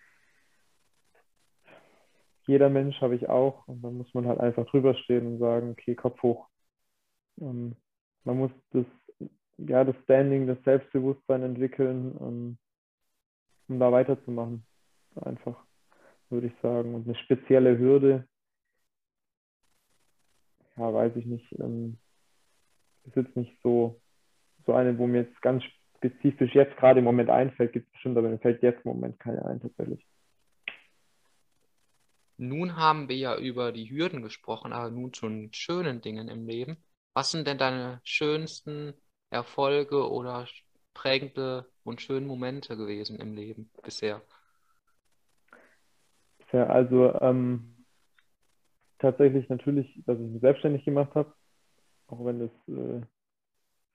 jeder Mensch habe ich auch. Und dann muss man halt einfach drüber stehen und sagen, okay, Kopf hoch. Und man muss das, ja, das Standing, das Selbstbewusstsein entwickeln, um, um da weiterzumachen. Einfach, würde ich sagen. Und eine spezielle Hürde, ja, weiß ich nicht, ähm, ist jetzt nicht so, so eine, wo mir jetzt ganz spezifisch jetzt gerade im Moment einfällt, gibt es bestimmt, aber mir fällt jetzt im Moment keine ein tatsächlich. Nun haben wir ja über die Hürden gesprochen, aber nun zu den schönen Dingen im Leben. Was sind denn deine schönsten Erfolge oder prägende und schönen Momente gewesen im Leben bisher? Ja, also ähm, tatsächlich natürlich, dass ich mich selbstständig gemacht habe, auch wenn das äh,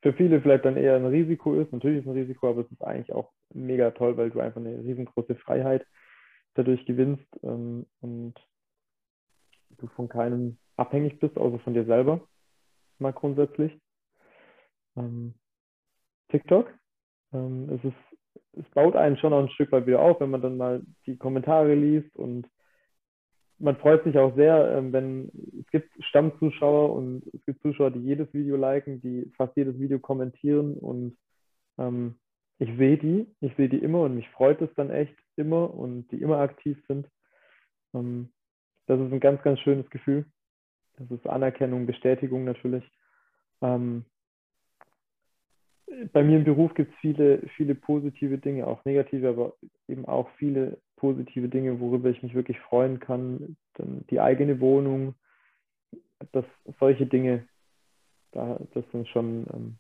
für viele vielleicht dann eher ein Risiko ist. Natürlich ist es ein Risiko, aber es ist eigentlich auch mega toll, weil du einfach eine riesengroße Freiheit dadurch gewinnst ähm, und du von keinem abhängig bist, außer von dir selber, mal grundsätzlich. Ähm, TikTok, ähm, es ist, es baut einen schon auch ein Stück weit wieder auf, wenn man dann mal die Kommentare liest und man freut sich auch sehr, ähm, wenn es gibt Stammzuschauer und es gibt Zuschauer, die jedes Video liken, die fast jedes Video kommentieren und ähm, ich sehe die, ich sehe die immer und mich freut es dann echt immer und die immer aktiv sind. Ähm, das ist ein ganz, ganz schönes Gefühl. Das ist Anerkennung, Bestätigung natürlich. Ähm, bei mir im Beruf gibt es viele, viele positive Dinge, auch negative, aber eben auch viele positive Dinge, worüber ich mich wirklich freuen kann. Dann die eigene Wohnung, das, solche Dinge, da, das sind schon, ähm,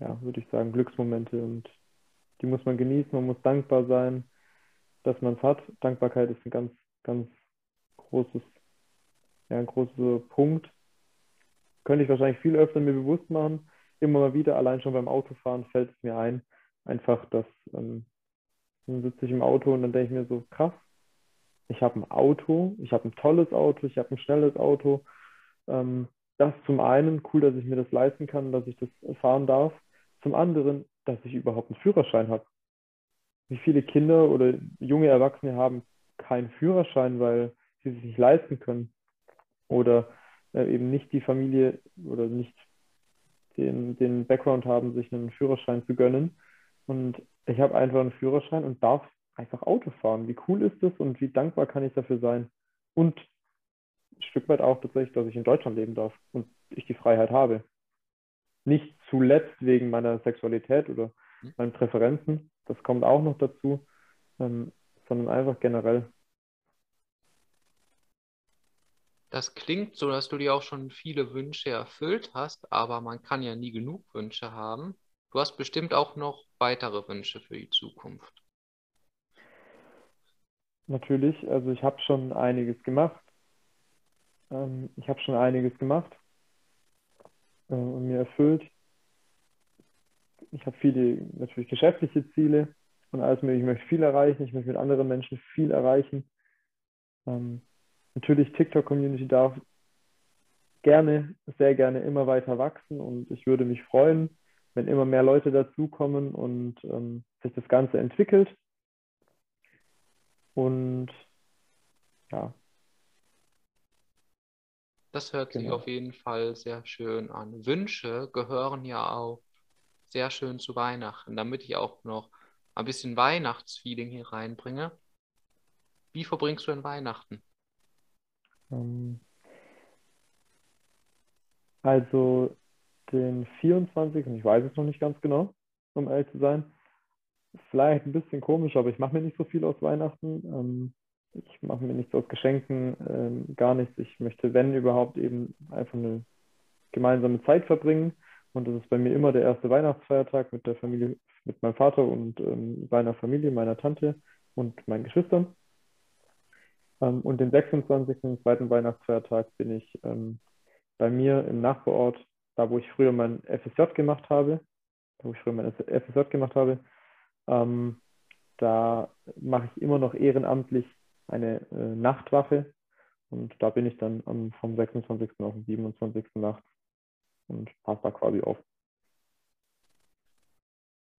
ja, würde ich sagen, Glücksmomente und die muss man genießen, man muss dankbar sein, dass man es hat. Dankbarkeit ist ein ganz, ganz großes, ja, ein großer Punkt. Könnte ich wahrscheinlich viel öfter mir bewusst machen. Immer mal wieder, allein schon beim Autofahren fällt es mir ein, einfach, dass ähm, dann sitze ich im Auto und dann denke ich mir so, krass, ich habe ein Auto, ich habe ein tolles Auto, ich habe ein schnelles Auto. Ähm, das zum einen, cool, dass ich mir das leisten kann, dass ich das fahren darf. Zum anderen, dass ich überhaupt einen Führerschein habe. Wie viele Kinder oder junge Erwachsene haben keinen Führerschein, weil sie sich nicht leisten können oder äh, eben nicht die Familie oder nicht den, den Background haben, sich einen Führerschein zu gönnen. Und ich habe einfach einen Führerschein und darf einfach Auto fahren. Wie cool ist das und wie dankbar kann ich dafür sein? Und ein Stück weit auch tatsächlich, dass ich in Deutschland leben darf und ich die Freiheit habe. Nicht zuletzt wegen meiner Sexualität oder hm. meinen Präferenzen, das kommt auch noch dazu, ähm, sondern einfach generell. Das klingt so, dass du dir auch schon viele Wünsche erfüllt hast, aber man kann ja nie genug Wünsche haben. Du hast bestimmt auch noch weitere Wünsche für die Zukunft. Natürlich, also ich habe schon einiges gemacht. Ähm, ich habe schon einiges gemacht äh, und mir erfüllt. Ich habe viele natürlich geschäftliche Ziele und alles mögliche. Ich möchte viel erreichen. Ich möchte mit anderen Menschen viel erreichen. Ähm, natürlich TikTok-Community darf gerne, sehr gerne immer weiter wachsen und ich würde mich freuen, wenn immer mehr Leute dazukommen und ähm, sich das Ganze entwickelt. Und ja. Das hört genau. sich auf jeden Fall sehr schön an. Wünsche gehören ja auch sehr schön zu Weihnachten, damit ich auch noch ein bisschen Weihnachtsfeeling hier reinbringe. Wie verbringst du denn Weihnachten? Ähm, also den 24. Ich weiß es noch nicht ganz genau, um ehrlich zu sein. Vielleicht ein bisschen komisch, aber ich mache mir nicht so viel aus Weihnachten. Ähm, ich mache mir nichts aus Geschenken, ähm, gar nichts. Ich möchte, wenn überhaupt, eben einfach eine gemeinsame Zeit verbringen. Und das ist bei mir immer der erste Weihnachtsfeiertag mit der Familie, mit meinem Vater und seiner Familie, meiner Tante und meinen Geschwistern. Ähm, und den 26. zweiten Weihnachtsfeiertag bin ich ähm, bei mir im Nachbarort da wo ich früher mein FSJ gemacht habe, wo ich früher mein FSJ gemacht habe, ähm, da mache ich immer noch ehrenamtlich eine äh, Nachtwache und da bin ich dann am, vom 26. auf den 27. nachts und passe da quasi auf.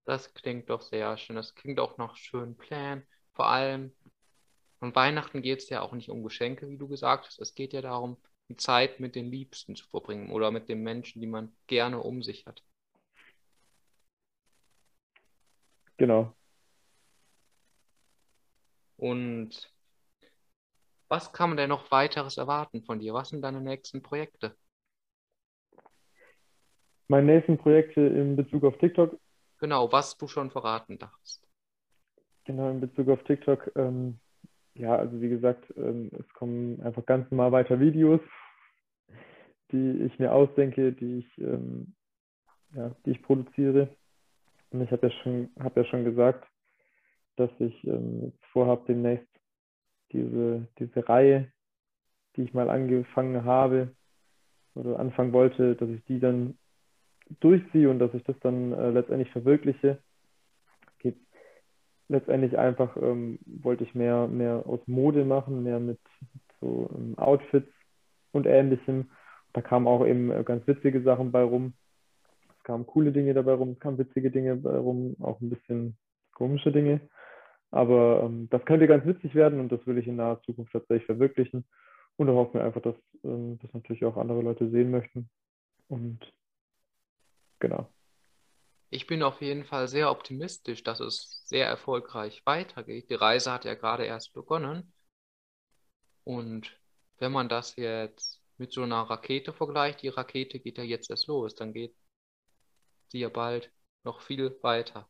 Das klingt doch sehr schön. Das klingt auch nach schönen Plänen. Vor allem an Weihnachten geht es ja auch nicht um Geschenke, wie du gesagt hast. Es geht ja darum, Zeit mit den Liebsten zu verbringen oder mit den Menschen, die man gerne um sich hat. Genau. Und was kann man denn noch weiteres erwarten von dir? Was sind deine nächsten Projekte? Meine nächsten Projekte in Bezug auf TikTok. Genau, was du schon verraten darfst. Genau, in Bezug auf TikTok ähm, ja, also wie gesagt, ähm, es kommen einfach ganz normal weiter Videos, die ich mir ausdenke, die ich, ähm, ja, die ich produziere. Und ich habe ja schon, habe ja schon gesagt, dass ich ähm, vorhabe, demnächst diese, diese Reihe, die ich mal angefangen habe oder anfangen wollte, dass ich die dann durchziehe und dass ich das dann äh, letztendlich verwirkliche. Letztendlich einfach, ähm, wollte ich mehr, mehr aus Mode machen, mehr mit so ähm, Outfits und ähnlichem. Da kamen auch eben äh, ganz witzige Sachen bei rum. Es kamen coole Dinge dabei rum, es kamen witzige Dinge bei rum, auch ein bisschen komische Dinge. Aber ähm, das könnte ganz witzig werden und das will ich in naher Zukunft tatsächlich verwirklichen. Und da hoffen wir einfach, dass ähm, das natürlich auch andere Leute sehen möchten. Und genau. Ich bin auf jeden Fall sehr optimistisch, dass es sehr erfolgreich weitergeht. Die Reise hat ja gerade erst begonnen. Und wenn man das jetzt mit so einer Rakete vergleicht, die Rakete geht ja jetzt erst los, dann geht sie ja bald noch viel weiter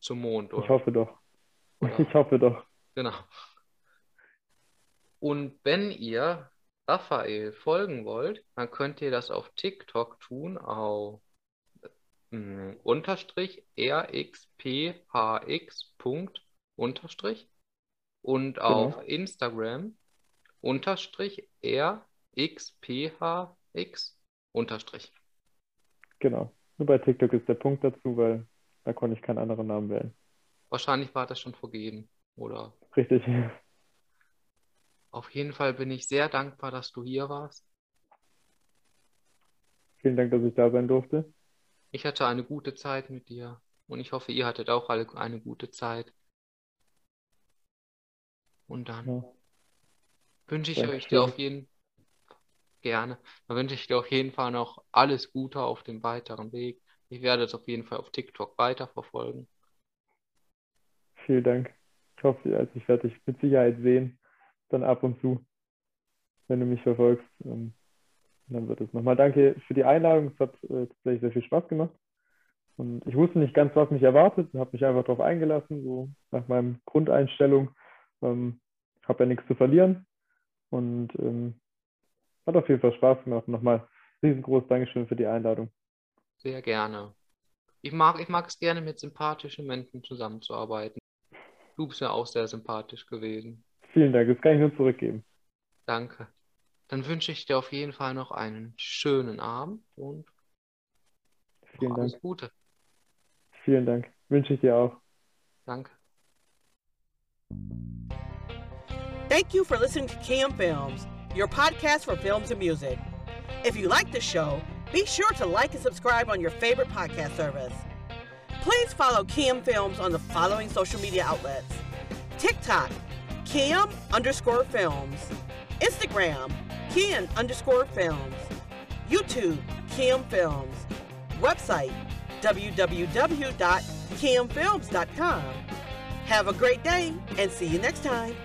zum Mond. Oder? Ich hoffe doch. Oder? Ich hoffe doch. Genau. Und wenn ihr Raphael folgen wollt, dann könnt ihr das auf TikTok tun, auf äh, unterstrich rxphx. unterstrich und genau. auf Instagram unterstrich rxphx unterstrich. Genau. Nur bei TikTok ist der Punkt dazu, weil da konnte ich keinen anderen Namen wählen. Wahrscheinlich war das schon vergeben, oder? Richtig. Auf jeden Fall bin ich sehr dankbar, dass du hier warst. Vielen Dank, dass ich da sein durfte. Ich hatte eine gute Zeit mit dir und ich hoffe, ihr hattet auch alle eine gute Zeit. Und dann ja. wünsche ich euch dir auf jeden gerne. Dann wünsche ich dir auf jeden Fall noch alles Gute auf dem weiteren Weg. Ich werde es auf jeden Fall auf TikTok weiterverfolgen. Vielen Dank. Ich hoffe, also ich werde dich mit Sicherheit sehen dann ab und zu, wenn du mich verfolgst. Ähm, dann wird es nochmal danke für die Einladung. Es hat äh, tatsächlich sehr viel Spaß gemacht. Und ich wusste nicht ganz, was mich erwartet und habe mich einfach darauf eingelassen, so nach meinem Grundeinstellung. Ähm, habe ja nichts zu verlieren. Und ähm, hat auf jeden Fall Spaß gemacht. Nochmal riesengroßes Dankeschön für die Einladung. Sehr gerne. Ich mag, ich mag es gerne, mit sympathischen Menschen zusammenzuarbeiten. Du bist ja auch sehr sympathisch gewesen. Vielen Dank, das kann ich nur zurückgeben. Danke. Dann wünsche ich dir auf jeden Fall noch einen schönen Abend und Vielen alles Dank. Gute. Vielen Dank. Wünsche ich dir auch. Danke. Thank you for listening to Cam Films, your podcast for films and music. If you like the show, be sure to like and subscribe on your favorite podcast service. Please follow Cam Films on the following social media outlets TikTok Cam underscore films. Instagram, Cam underscore films. YouTube, Cam Films. Website, www.camfilms.com. Have a great day and see you next time.